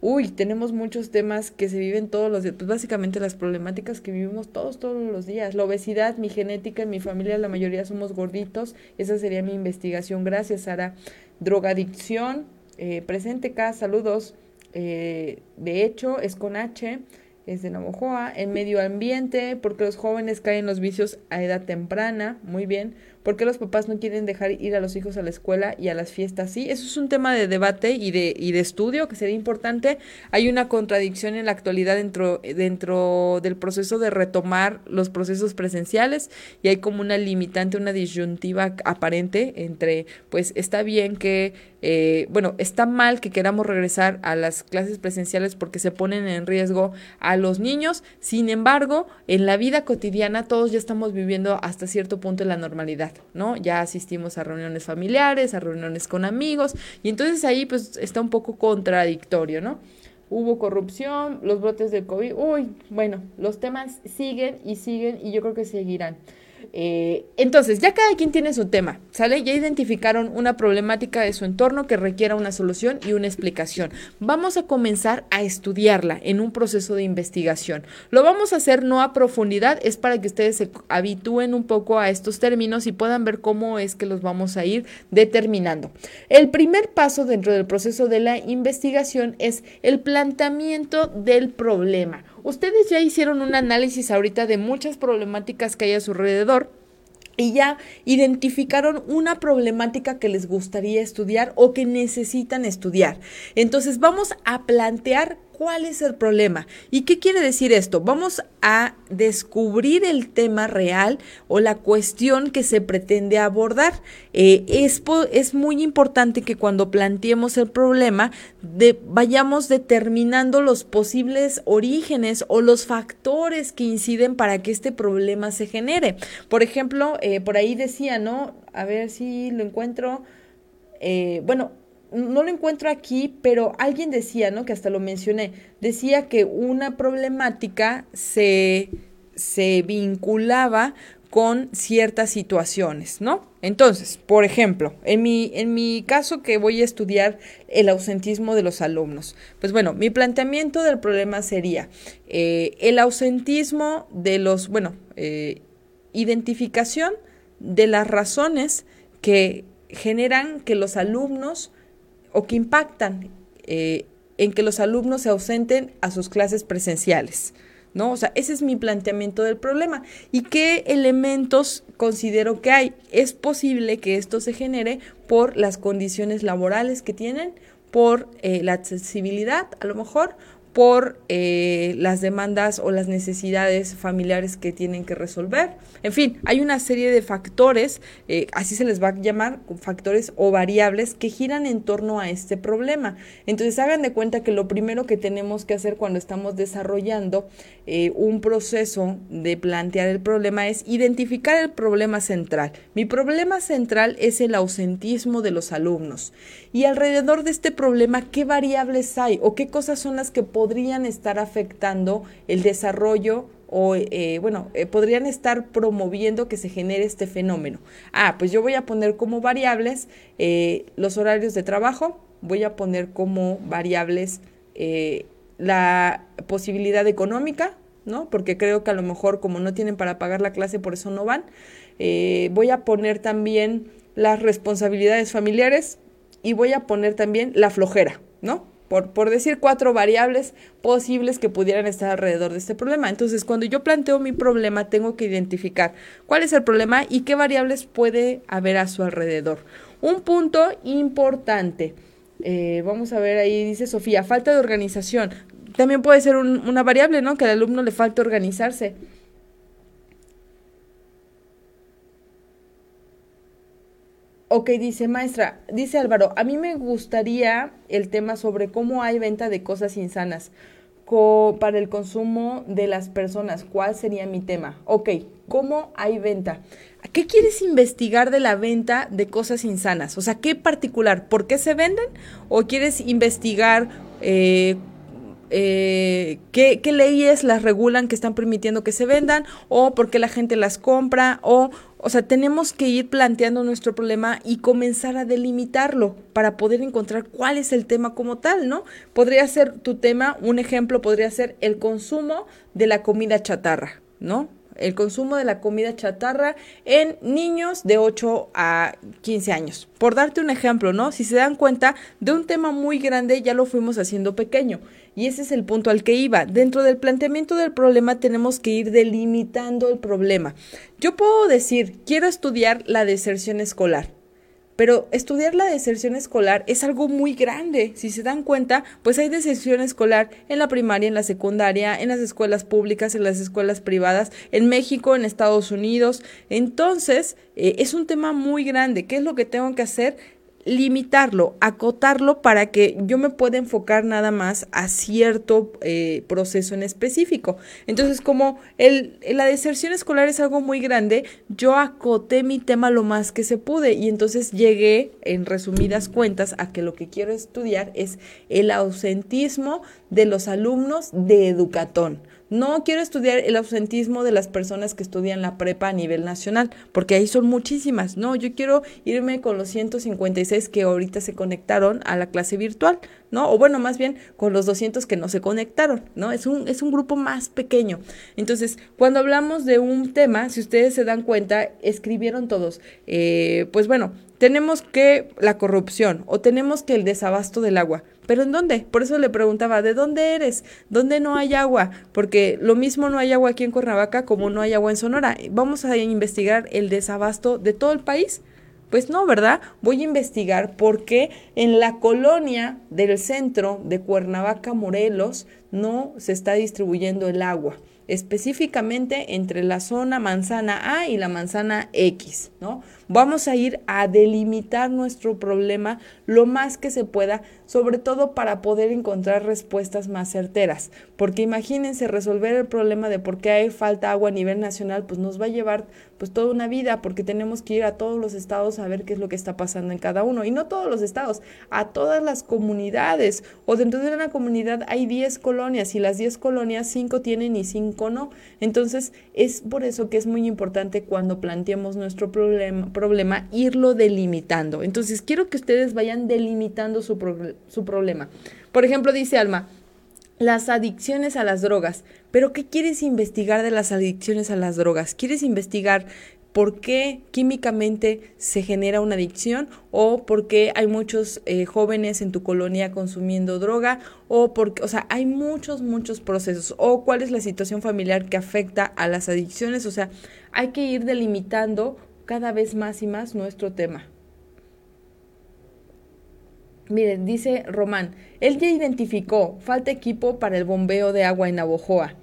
Uy, tenemos muchos temas que se viven todos los días, pues básicamente las problemáticas que vivimos todos, todos los días. La obesidad, mi genética, en mi familia la mayoría somos gorditos, esa sería mi investigación. Gracias, Sara drogadicción, eh, presente acá, saludos. Eh, de hecho, es con H, es de Navojoa. En medio ambiente, porque los jóvenes caen en los vicios a edad temprana, muy bien. ¿Por qué los papás no quieren dejar ir a los hijos a la escuela y a las fiestas? Sí, eso es un tema de debate y de, y de estudio que sería importante. Hay una contradicción en la actualidad dentro, dentro del proceso de retomar los procesos presenciales y hay como una limitante, una disyuntiva aparente entre, pues está bien que eh, bueno, está mal que queramos regresar a las clases presenciales porque se ponen en riesgo a los niños. Sin embargo, en la vida cotidiana todos ya estamos viviendo hasta cierto punto la normalidad, ¿no? Ya asistimos a reuniones familiares, a reuniones con amigos y entonces ahí pues está un poco contradictorio, ¿no? Hubo corrupción, los brotes del COVID, uy, bueno, los temas siguen y siguen y yo creo que seguirán. Eh, entonces, ya cada quien tiene su tema, ¿sale? Ya identificaron una problemática de su entorno que requiera una solución y una explicación. Vamos a comenzar a estudiarla en un proceso de investigación. Lo vamos a hacer no a profundidad, es para que ustedes se habitúen un poco a estos términos y puedan ver cómo es que los vamos a ir determinando. El primer paso dentro del proceso de la investigación es el planteamiento del problema Ustedes ya hicieron un análisis ahorita de muchas problemáticas que hay a su alrededor y ya identificaron una problemática que les gustaría estudiar o que necesitan estudiar. Entonces vamos a plantear ¿Cuál es el problema? ¿Y qué quiere decir esto? Vamos a descubrir el tema real o la cuestión que se pretende abordar. Eh, es, es, muy importante que cuando planteemos el problema vayamos determinando los posibles orígenes o los factores que inciden para que este problema se genere. Por ejemplo, eh, por ahí decía, ¿no? A ver si lo encuentro. Eh, bueno, no lo encuentro aquí, pero alguien decía, ¿no? Que hasta lo mencioné, decía que una problemática se, se vinculaba con ciertas situaciones, ¿no? Entonces, por ejemplo, en mi, en mi caso que voy a estudiar el ausentismo de los alumnos, pues bueno, mi planteamiento del problema sería eh, el ausentismo de los, bueno, eh, identificación de las razones que generan que los alumnos o que impactan eh, en que los alumnos se ausenten a sus clases presenciales. ¿No? O sea, ese es mi planteamiento del problema. ¿Y qué elementos considero que hay? Es posible que esto se genere por las condiciones laborales que tienen, por eh, la accesibilidad, a lo mejor, por eh, las demandas o las necesidades familiares que tienen que resolver. En fin, hay una serie de factores, eh, así se les va a llamar, factores o variables que giran en torno a este problema. Entonces, hagan de cuenta que lo primero que tenemos que hacer cuando estamos desarrollando eh, un proceso de plantear el problema es identificar el problema central. Mi problema central es el ausentismo de los alumnos. Y alrededor de este problema, ¿qué variables hay o qué cosas son las que podemos podrían estar afectando el desarrollo o, eh, bueno, eh, podrían estar promoviendo que se genere este fenómeno. Ah, pues yo voy a poner como variables eh, los horarios de trabajo, voy a poner como variables la posibilidad económica, ¿no? Porque creo que a lo mejor como no tienen para pagar la clase, por eso no van. voy a poner también las responsabilidades familiares y voy a poner también la flojera, ¿no? Por, decir cuatro variables posibles que pudieran estar alrededor de este problema. Entonces, cuando yo planteo mi problema, tengo que identificar cuál es el problema y qué variables puede haber a su alrededor. Un punto importante. Eh, vamos a ver ahí, dice Sofía, falta de organización. También puede ser una variable, ¿no? Que al alumno le falte organizarse. Ok, dice maestra, dice Álvaro, a mí me gustaría el tema sobre cómo hay venta de cosas insanas para el consumo de las personas. ¿Cuál sería mi tema? Ok, ¿cómo hay venta? ¿Qué quieres investigar de la venta de cosas insanas? O sea, ¿qué particular? ¿Por qué se venden? ¿O quieres investigar eh, eh, ¿qué, ¿qué, leyes las regulan que están permitiendo que se vendan? ¿O por qué la gente las compra? ¿O o sea, tenemos que ir planteando nuestro problema y comenzar a delimitarlo para poder encontrar cuál es el tema como tal, ¿no? Podría ser tu tema, un ejemplo podría ser el consumo de la comida chatarra, ¿no? El consumo de la comida chatarra en niños de 8 a 15 años. Por darte un ejemplo, ¿no? Si se dan cuenta de un tema muy grande, ya lo fuimos haciendo pequeño. Y ese es el punto al que iba. Dentro del planteamiento del problema tenemos que ir delimitando el problema. Yo puedo decir, quiero estudiar la deserción escolar. Pero estudiar la deserción escolar es algo muy grande. Si se dan cuenta, pues hay deserción escolar en la primaria, en la secundaria, en las escuelas públicas, en las escuelas privadas, en México, en Estados Unidos. Entonces, eh, es un tema muy grande. ¿Qué es lo que tengo que hacer? Limitarlo, acotarlo para que yo me pueda enfocar nada más a cierto eh, proceso en específico. Entonces, como el, la deserción escolar es algo muy grande, yo acoté mi tema lo más que se pude y entonces llegué, en resumidas cuentas, a que lo que quiero estudiar es el ausentismo de los alumnos de Educatón. No quiero estudiar el ausentismo de las personas que estudian la prepa a nivel nacional, porque ahí son muchísimas. No, yo quiero irme con los 156 que ahorita se conectaron a la clase virtual, ¿no? O bueno, más bien con los 200 que no se conectaron, ¿no? Es un, es un grupo más pequeño. Entonces, cuando hablamos de un tema, si ustedes se dan cuenta, escribieron todos, eh, pues bueno, tenemos que la corrupción o tenemos que el desabasto del agua. ¿Pero en dónde? Por eso le preguntaba, ¿de dónde eres? ¿Dónde no hay agua? Porque lo mismo no hay agua aquí en Cuernavaca como no hay agua en Sonora. Vamos a investigar el desabasto de todo el país. Pues no, ¿verdad? Voy a investigar por qué en la colonia del centro de Cuernavaca, Morelos, no se está distribuyendo el agua específicamente entre la zona manzana A y la manzana X, ¿no? Vamos a ir a delimitar nuestro problema lo más que se pueda, sobre todo para poder encontrar respuestas más certeras, porque imagínense resolver el problema de por qué hay falta agua a nivel nacional, pues nos va a llevar pues toda una vida, porque tenemos que ir a todos los estados a ver qué es lo que está pasando en cada uno, y no todos los estados, a todas las comunidades, o dentro de una comunidad hay 10 colonias, y las 10 colonias, 5 tienen y 5 no. Entonces, es por eso que es muy importante cuando planteemos nuestro problema, problema irlo delimitando. Entonces, quiero que ustedes vayan delimitando su, su problema. Por ejemplo, dice Alma, las adicciones a las drogas. Pero ¿qué quieres investigar de las adicciones a las drogas? ¿Quieres investigar por qué químicamente se genera una adicción o por qué hay muchos eh, jóvenes en tu colonia consumiendo droga o porque, o sea, hay muchos, muchos procesos o cuál es la situación familiar que afecta a las adicciones, o sea, hay que ir delimitando cada vez más y más nuestro tema. Miren, dice Román, él ya identificó, falta equipo para el bombeo de agua en Navojoa.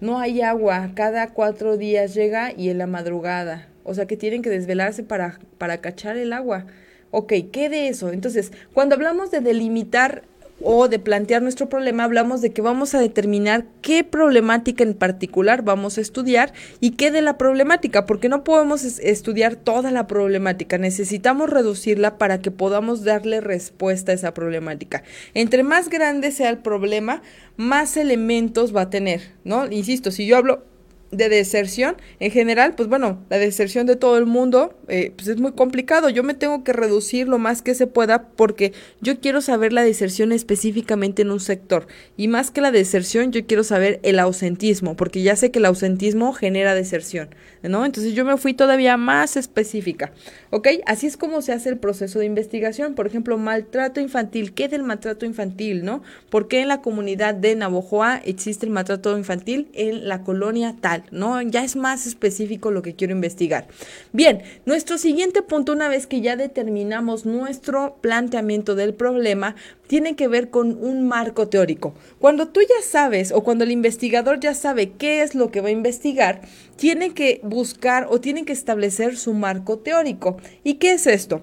No hay agua, cada cuatro días llega y en la madrugada. O sea que tienen que desvelarse para, para cachar el agua. Ok, ¿qué de eso? Entonces, cuando hablamos de delimitar o de plantear nuestro problema, hablamos de que vamos a determinar qué problemática en particular vamos a estudiar y qué de la problemática, porque no podemos estudiar toda la problemática, necesitamos reducirla para que podamos darle respuesta a esa problemática. Entre más grande sea el problema, más elementos va a tener, ¿no? Insisto, si yo hablo de deserción en general, pues bueno, la deserción de todo el mundo, eh, pues es muy complicado. Yo me tengo que reducir lo más que se pueda porque yo quiero saber la deserción específicamente en un sector. Y más que la deserción, yo quiero saber el ausentismo, porque ya sé que el ausentismo genera deserción, ¿no? Entonces yo me fui todavía más específica, ¿ok? Así es como se hace el proceso de investigación. Por ejemplo, maltrato infantil. ¿Qué del maltrato infantil, no? ¿Por qué en la comunidad de Navojoa existe el maltrato infantil en la colonia tal? ¿No? Ya es más específico lo que quiero investigar. Bien, nuestro siguiente punto, una vez que ya determinamos nuestro planteamiento del problema, tiene que ver con un marco teórico. Cuando tú ya sabes o cuando el investigador ya sabe qué es lo que va a investigar, tiene que buscar o tiene que establecer su marco teórico. ¿Y qué es esto?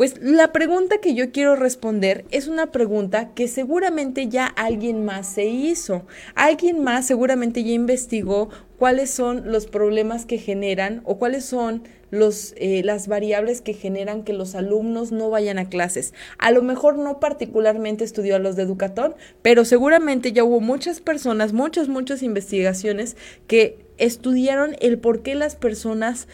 Pues la pregunta que yo quiero responder es una pregunta que seguramente ya alguien más se hizo. Alguien más seguramente ya investigó cuáles son los problemas que generan o cuáles son los, eh, las variables que generan que los alumnos no vayan a clases. A lo mejor no particularmente estudió a los de Educatón, pero seguramente ya hubo muchas personas, muchas, muchas investigaciones que estudiaron el por qué las personas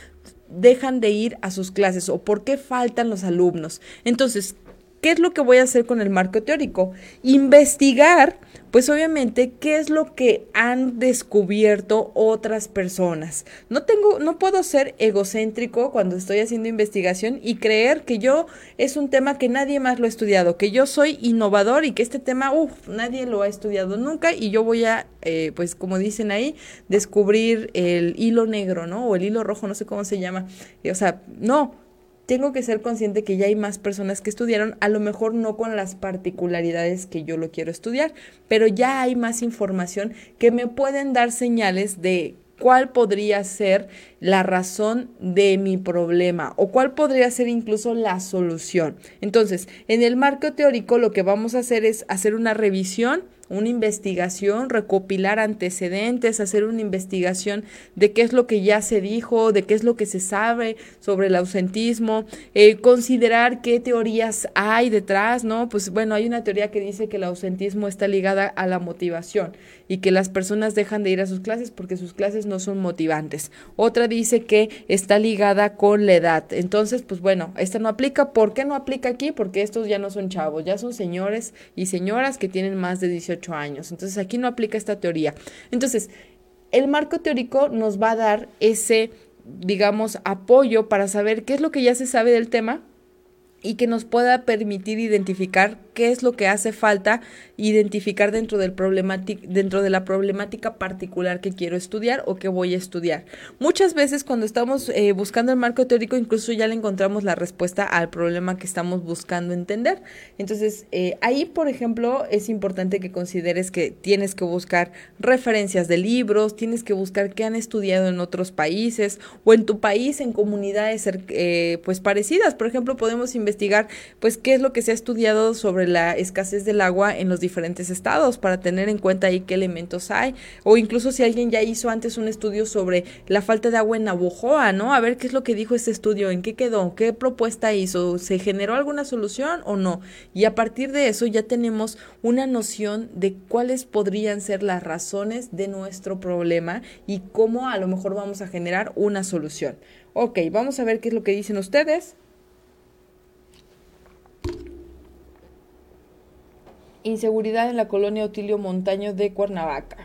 dejan de ir a sus clases o por qué faltan los alumnos. Entonces, ¿qué es lo que voy a hacer con el marco teórico? Investigar pues obviamente, ¿qué es lo que han descubierto otras personas? No tengo, no puedo ser egocéntrico cuando estoy haciendo investigación y creer que yo es un tema que nadie más lo ha estudiado, que yo soy innovador y que este tema, uff, nadie lo ha estudiado nunca y yo voy a, eh, pues como dicen ahí, descubrir el hilo negro, ¿no? O el hilo rojo, no sé cómo se llama. O sea, no tengo que ser consciente que ya hay más personas que estudiaron, a lo mejor no con las particularidades que yo lo quiero estudiar, pero ya hay más información que me pueden dar señales de cuál podría ser la razón de mi problema o cuál podría ser incluso la solución. Entonces, en el marco teórico lo que vamos a hacer es hacer una revisión una investigación, recopilar antecedentes, hacer una investigación de qué es lo que ya se dijo, de qué es lo que se sabe sobre el ausentismo, eh, considerar qué teorías hay detrás, ¿no? Pues bueno, hay una teoría que dice que el ausentismo está ligada a la motivación y que las personas dejan de ir a sus clases porque sus clases no son motivantes. Otra dice que está ligada con la edad. Entonces, pues bueno, esta no aplica. ¿Por qué no aplica aquí? Porque estos ya no son chavos, ya son señores y señoras que tienen más de 18 años. Entonces, aquí no aplica esta teoría. Entonces, el marco teórico nos va a dar ese, digamos, apoyo para saber qué es lo que ya se sabe del tema y que nos pueda permitir identificar qué es lo que hace falta identificar dentro, del dentro de la problemática particular que quiero estudiar o que voy a estudiar. Muchas veces cuando estamos eh, buscando el marco teórico incluso ya le encontramos la respuesta al problema que estamos buscando entender. Entonces eh, ahí, por ejemplo, es importante que consideres que tienes que buscar referencias de libros, tienes que buscar qué han estudiado en otros países o en tu país en comunidades eh, pues parecidas. Por ejemplo, podemos investigar pues qué es lo que se ha estudiado sobre la escasez del agua en los diferentes estados para tener en cuenta ahí qué elementos hay o incluso si alguien ya hizo antes un estudio sobre la falta de agua en Navojoa, ¿no? A ver qué es lo que dijo este estudio, en qué quedó, qué propuesta hizo, se generó alguna solución o no. Y a partir de eso ya tenemos una noción de cuáles podrían ser las razones de nuestro problema y cómo a lo mejor vamos a generar una solución. Ok, vamos a ver qué es lo que dicen ustedes. Inseguridad en la colonia Otilio Montaño de Cuernavaca.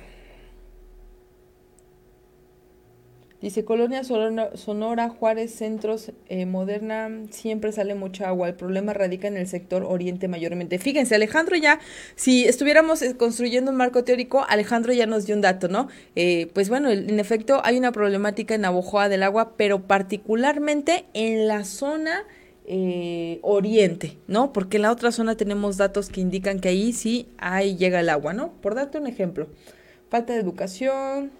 Dice, Colonia Sonora, Juárez, Centros, eh, Moderna, siempre sale mucha agua. El problema radica en el sector oriente mayormente. Fíjense, Alejandro ya, si estuviéramos eh, construyendo un marco teórico, Alejandro ya nos dio un dato, ¿no? Eh, pues bueno, en efecto hay una problemática en Navojoa del agua, pero particularmente en la zona eh, oriente, ¿no? Porque en la otra zona tenemos datos que indican que ahí sí, ahí llega el agua, ¿no? Por darte un ejemplo, falta de educación.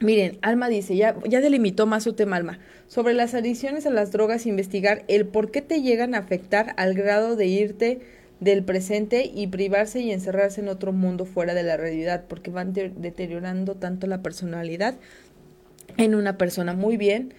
Miren, Alma dice, ya, ya delimitó más su tema, Alma. Sobre las adicciones a las drogas, investigar el por qué te llegan a afectar al grado de irte del presente y privarse y encerrarse en otro mundo fuera de la realidad, porque van deteriorando tanto la personalidad en una persona. Muy bien.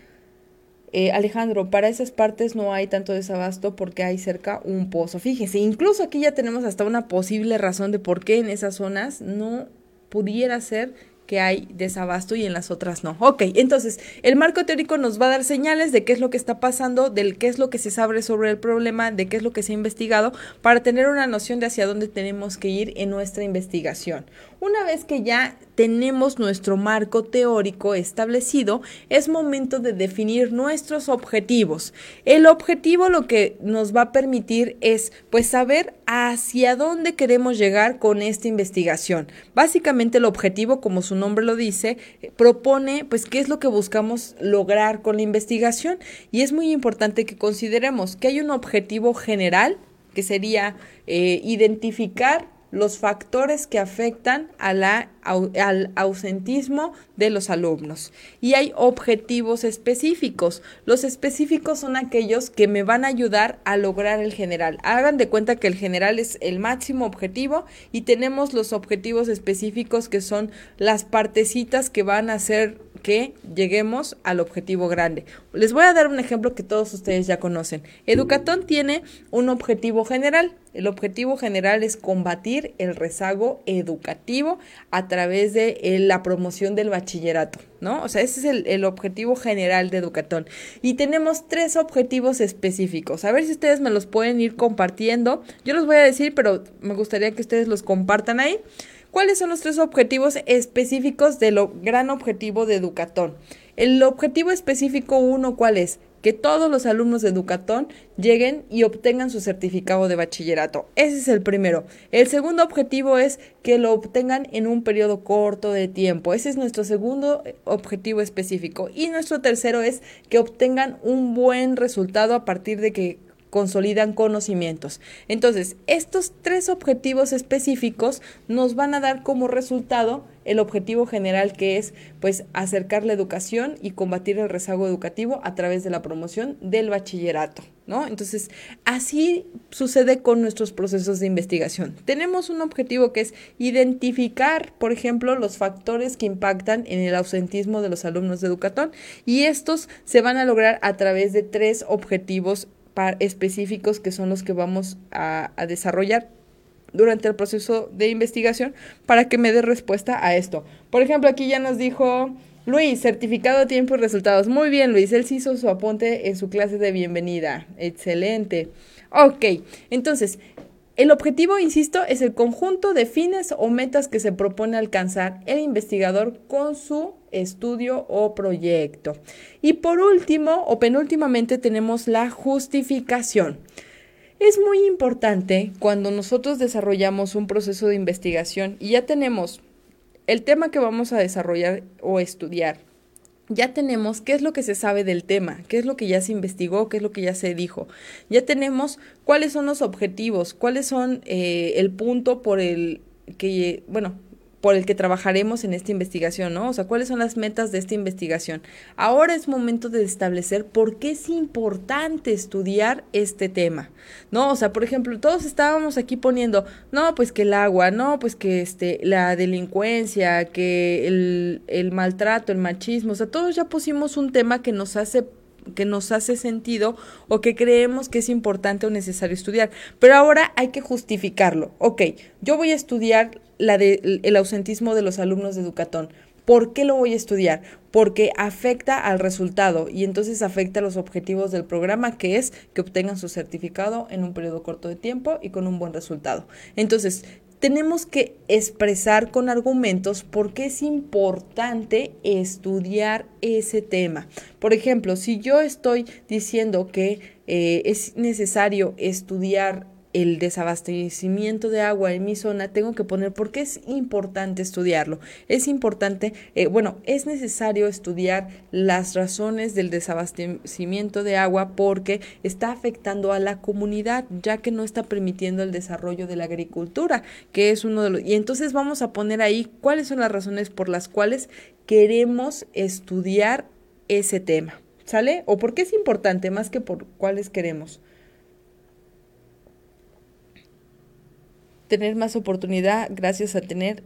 Eh, Alejandro, para esas partes no hay tanto desabasto porque hay cerca un pozo. Fíjese, incluso aquí ya tenemos hasta una posible razón de por qué en esas zonas no pudiera ser que hay desabasto y en las otras no. Ok, entonces el marco teórico nos va a dar señales de qué es lo que está pasando, del qué es lo que se sabe sobre el problema, de qué es lo que se ha investigado, para tener una noción de hacia dónde tenemos que ir en nuestra investigación. Una vez que ya tenemos nuestro marco teórico establecido, es momento de definir nuestros objetivos. El objetivo lo que nos va a permitir es pues saber hacia dónde queremos llegar con esta investigación. Básicamente el objetivo, como su nombre lo dice, propone pues qué es lo que buscamos lograr con la investigación y es muy importante que consideremos que hay un objetivo general que sería eh, identificar los factores que afectan al ausentismo de los alumnos. Y hay objetivos específicos. Los específicos son aquellos que me van a ayudar a lograr el general. Hagan de cuenta que el general es el máximo objetivo y tenemos los objetivos específicos que son las partecitas que van a ser que lleguemos al objetivo grande. Les voy a dar un ejemplo que todos ustedes ya conocen. Educatón tiene un objetivo general. El objetivo general es combatir el rezago educativo a través de eh, la promoción del bachillerato, ¿no? O sea, ese es el, el, objetivo general de Educatón. Y tenemos tres objetivos específicos. A ver si ustedes me los pueden ir compartiendo. Yo los voy a decir, pero me gustaría que ustedes los compartan ahí. ¿Cuáles son los tres objetivos específicos del gran objetivo de Educatón? El objetivo específico uno, ¿cuál es? Que todos los alumnos de Educatón lleguen y obtengan su certificado de bachillerato. Ese es el primero. El segundo objetivo es que lo obtengan en un periodo corto de tiempo. Ese es nuestro segundo objetivo específico. Y nuestro tercero es que obtengan un buen resultado a partir de que consolidan conocimientos. Entonces, estos tres objetivos específicos nos van a dar como resultado el objetivo general que es pues acercar la educación y combatir el rezago educativo a través de la promoción del bachillerato, ¿no? Entonces, así sucede con nuestros procesos de investigación. Tenemos un objetivo que es identificar, por ejemplo, los factores que impactan en el ausentismo de los alumnos de Educatón y estos se van a lograr a través de tres objetivos específicos que son los que vamos a, desarrollar durante el proceso de investigación para que me dé respuesta a esto. Por ejemplo, aquí ya nos dijo Luis, certificado tiempo y resultados. Muy bien, Luis, él hizo su apunte en su clase de bienvenida. Excelente. Ok, entonces, el objetivo, insisto, es el conjunto de fines o metas que se propone alcanzar el investigador con su estudio o proyecto. Y por último o penúltimamente tenemos la justificación. Es muy importante cuando nosotros desarrollamos un proceso de investigación y ya tenemos el tema que vamos a desarrollar o estudiar, ya tenemos qué es lo que se sabe del tema, qué es lo que ya se investigó, qué es lo que ya se dijo. Ya tenemos cuáles son los objetivos, cuáles son eh, el punto por el que, bueno, por el que trabajaremos en esta investigación, ¿no? O sea, cuáles son las metas de esta investigación. Ahora es momento de establecer por qué es importante estudiar este tema, ¿no? O sea, por ejemplo, todos estábamos aquí poniendo, no, pues que el agua, no, pues que este, la delincuencia, que el, el maltrato, el machismo, o sea, todos ya pusimos un tema que nos hace que nos hace sentido o que creemos que es importante o necesario estudiar. Pero ahora hay que justificarlo. Ok, yo voy a estudiar la de, el ausentismo de los alumnos de Educatón. ¿Por qué lo voy a estudiar? Porque afecta al resultado y entonces afecta a los objetivos del programa, que es que obtengan su certificado en un periodo corto de tiempo y con un buen resultado. Entonces, tenemos que expresar con argumentos por qué es importante estudiar ese tema. Por ejemplo, si yo estoy diciendo que eh, es necesario estudiar el desabastecimiento de agua en mi zona, tengo que poner por qué es importante estudiarlo. Es importante, eh, bueno, es necesario estudiar las razones del desabastecimiento de agua porque está afectando a la comunidad, ya que no está permitiendo el desarrollo de la agricultura, que es uno de los... Y entonces vamos a poner ahí cuáles son las razones por las cuales queremos estudiar ese tema. ¿Sale? ¿O por qué es importante más que por cuáles queremos? Tener más oportunidad gracias a tener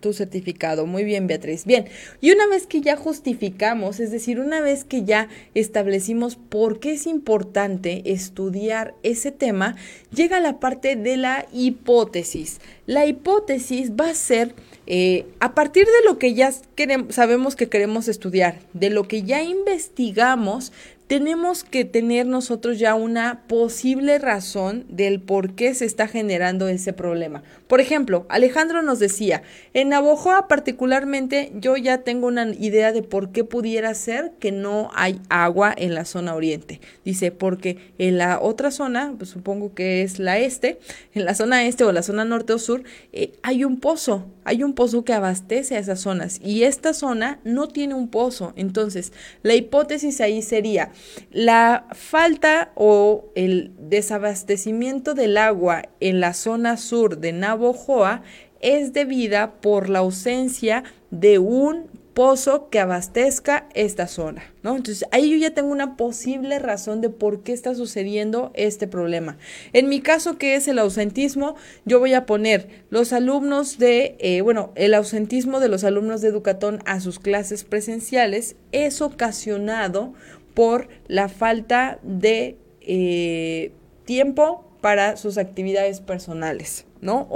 tu certificado. Muy bien, Beatriz. Bien, y una vez que ya justificamos, es decir, una vez que ya establecimos por qué es importante estudiar ese tema, llega la parte de la hipótesis. La hipótesis va a ser eh, a partir de lo que ya queremos, sabemos que queremos estudiar, de lo que ya investigamos, tenemos que tener nosotros ya una posible razón del por qué se está generando ese problema. Por ejemplo, Alejandro nos decía, en Navojoa particularmente yo ya tengo una idea de por qué pudiera ser que no hay agua en la zona oriente. Dice, porque en la otra zona, pues supongo que es la este, en la zona este o la zona norte o sur, eh, hay un pozo, hay un pozo que abastece a esas zonas y esta zona no tiene un pozo. Entonces, la hipótesis ahí sería, la falta o el desabastecimiento del agua en la zona sur de Navojoa es debida por la ausencia de un pozo que abastezca esta zona, ¿no? Entonces ahí yo ya tengo una posible razón de por qué está sucediendo este problema. En mi caso, que es el ausentismo, yo voy a poner los alumnos de, eh, bueno, el ausentismo de los alumnos de Educatón a sus clases presenciales es ocasionado por la falta de eh, tiempo para sus actividades personales, ¿no?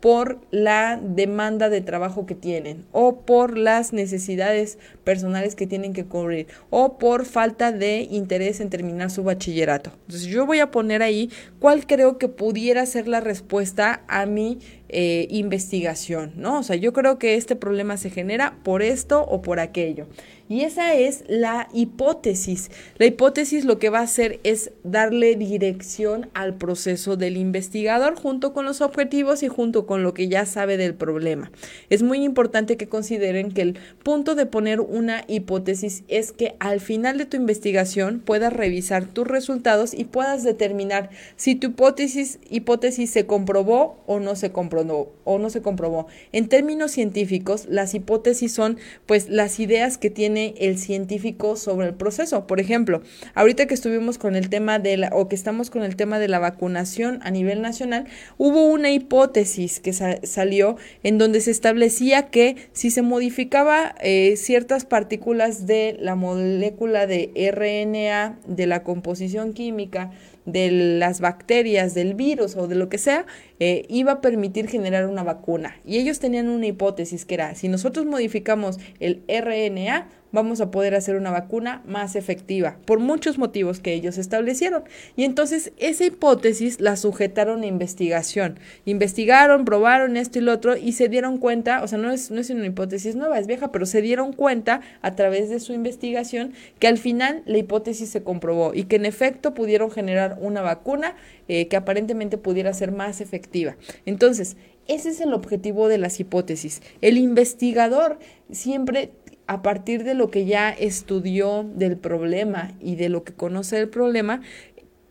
Por la demanda de trabajo que tienen, o por las necesidades personales que tienen que cubrir, o por falta de interés en terminar su bachillerato. Entonces yo voy a poner ahí cuál creo que pudiera ser la respuesta a mi eh, investigación, ¿no? O sea, yo creo que este problema se genera por esto o por aquello. Y esa es la hipótesis. La hipótesis lo que va a hacer es darle dirección al proceso del investigador junto con los objetivos y junto con lo que ya sabe del problema. Es muy importante que consideren que el punto de poner una hipótesis es que al final de tu investigación puedas revisar tus resultados y puedas determinar si tu hipótesis, hipótesis se comprobó o no se comprobó o no se comprobó. En términos científicos, las hipótesis son pues las ideas que tiene el científico sobre el proceso. Por ejemplo, ahorita que estuvimos con el tema de la, o que estamos con el tema de la vacunación a nivel nacional, hubo una hipótesis que salió en donde se establecía que si se modificaba eh, ciertas partículas de la molécula de RNA, de la composición química, de las bacterias, del virus o de lo que sea, eh, iba a permitir generar una vacuna. Y ellos tenían una hipótesis que era, si nosotros modificamos el RNA, vamos a poder hacer una vacuna más efectiva, por muchos motivos que ellos establecieron. Y entonces esa hipótesis la sujetaron a investigación. Investigaron, probaron esto y lo otro y se dieron cuenta, o sea, no es, no es una hipótesis nueva, es vieja, pero se dieron cuenta a través de su investigación que al final la hipótesis se comprobó y que en efecto pudieron generar una vacuna eh, que aparentemente pudiera ser más efectiva. Entonces, ese es el objetivo de las hipótesis. El investigador siempre a partir de lo que ya estudió del problema y de lo que conoce del problema,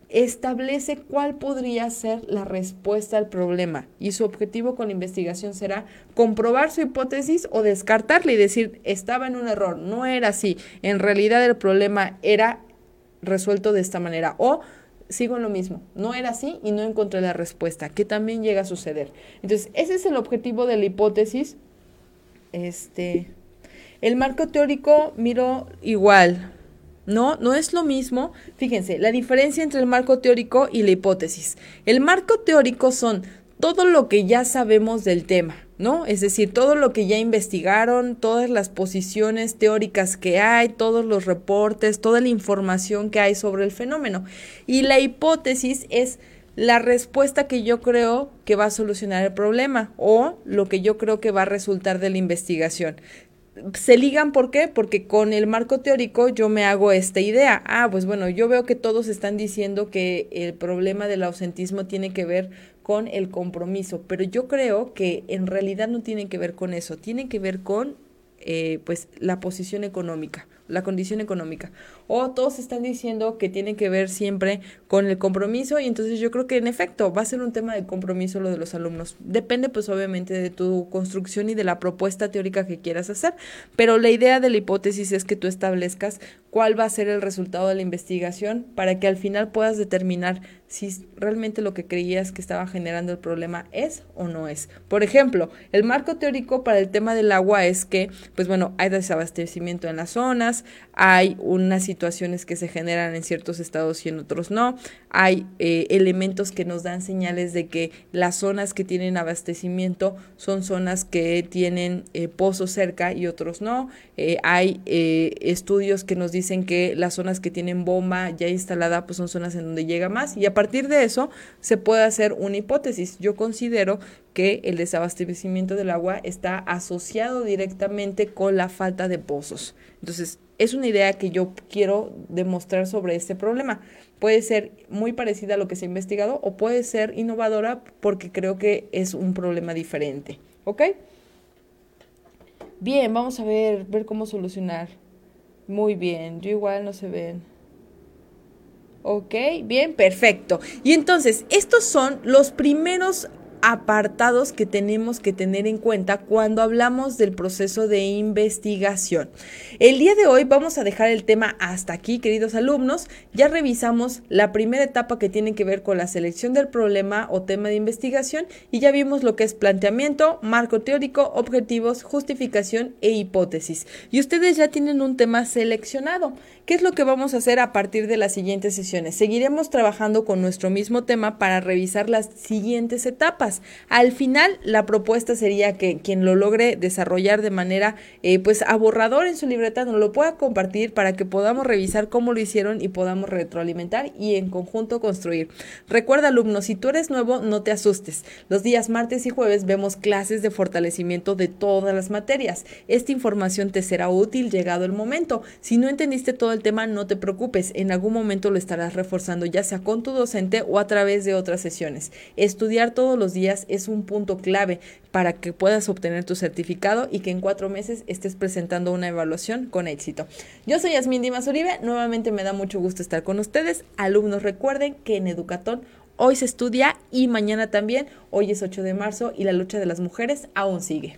establece cuál podría ser la respuesta al problema y su objetivo con la investigación será comprobar su hipótesis o descartarla y decir estaba en un error, no era así, en realidad el problema era resuelto de esta manera o sigo en lo mismo, no era así y no encontré la respuesta, que también llega a suceder. Entonces, ese es el objetivo de la hipótesis. Este, el marco teórico miro igual. No, no es lo mismo. Fíjense, la diferencia entre el marco teórico y la hipótesis. El marco teórico son todo lo que ya sabemos del tema, ¿no? Es decir, todo lo que ya investigaron, todas las posiciones teóricas que hay, todos los reportes, toda la información que hay sobre el fenómeno. Y la hipótesis es la respuesta que yo creo que va a solucionar el problema o lo que yo creo que va a resultar de la investigación se ligan, ¿por qué? Porque con el marco teórico yo me hago esta idea. Ah, pues bueno, yo veo que todos están diciendo que el problema del ausentismo tiene que ver con el compromiso, pero yo creo que en realidad no tiene que ver con eso, tiene que ver con eh, pues la posición económica la condición económica. O todos están diciendo que tiene que ver siempre con el compromiso y entonces yo creo que en efecto va a ser un tema de compromiso lo de los alumnos. Depende pues obviamente de tu construcción y de la propuesta teórica que quieras hacer, pero la idea de la hipótesis es que tú establezcas cuál va a ser el resultado de la investigación para que al final puedas determinar si realmente lo que creías que estaba generando el problema es o no es. Por ejemplo, el marco teórico para el tema del agua es que, pues bueno, hay desabastecimiento en las zonas, hay unas situaciones que se generan en ciertos estados y en otros no, hay eh, elementos que nos dan señales de que las zonas que tienen abastecimiento son zonas que tienen eh, pozos cerca y otros no, eh, hay estudios que nos dicen que las zonas que tienen bomba ya instalada pues son zonas en donde llega más y a partir de eso se puede hacer una hipótesis. Yo considero que el desabastecimiento del agua está asociado directamente con la falta de pozos. Entonces, es una idea que yo quiero demostrar sobre este problema. Puede ser muy parecida a lo que se ha investigado o puede ser innovadora porque creo que es un problema diferente. ¿Ok? Bien, vamos a ver, ver cómo solucionar. Muy bien, yo igual no se ven. Ok, bien, perfecto. Y entonces, estos son los primeros apartados que tenemos que tener en cuenta cuando hablamos del proceso de investigación. El día de hoy vamos a dejar el tema hasta aquí, queridos alumnos. Ya revisamos la primera etapa que tiene que ver con la selección del problema o tema de investigación y ya vimos lo que es planteamiento, marco teórico, objetivos, justificación e hipótesis. Y ustedes ya tienen un tema seleccionado. ¿Qué es lo que vamos a hacer a partir de las siguientes sesiones? Seguiremos trabajando con nuestro mismo tema para revisar las siguientes etapas. Al final, la propuesta sería que quien lo logre desarrollar de manera eh, pues aborrador en su libreta nos lo pueda compartir para que podamos revisar cómo lo hicieron y podamos retroalimentar y en conjunto construir. Recuerda, alumnos, si tú eres nuevo, no te asustes. Los días martes y jueves vemos clases de fortalecimiento de todas las materias. Esta información te será útil llegado el momento. Si no entendiste todo tema, no te preocupes, en algún momento lo estarás reforzando, ya sea con tu docente o a través de otras sesiones. Estudiar todos los días es un punto clave para que puedas obtener tu certificado y que en cuatro meses estés presentando una evaluación con éxito. Yo soy Yasmin Dimas Uribe, nuevamente me da mucho gusto estar con ustedes. Alumnos, recuerden que en Educatón hoy se estudia y mañana también. Hoy es 8 de marzo y la lucha de las mujeres aún sigue.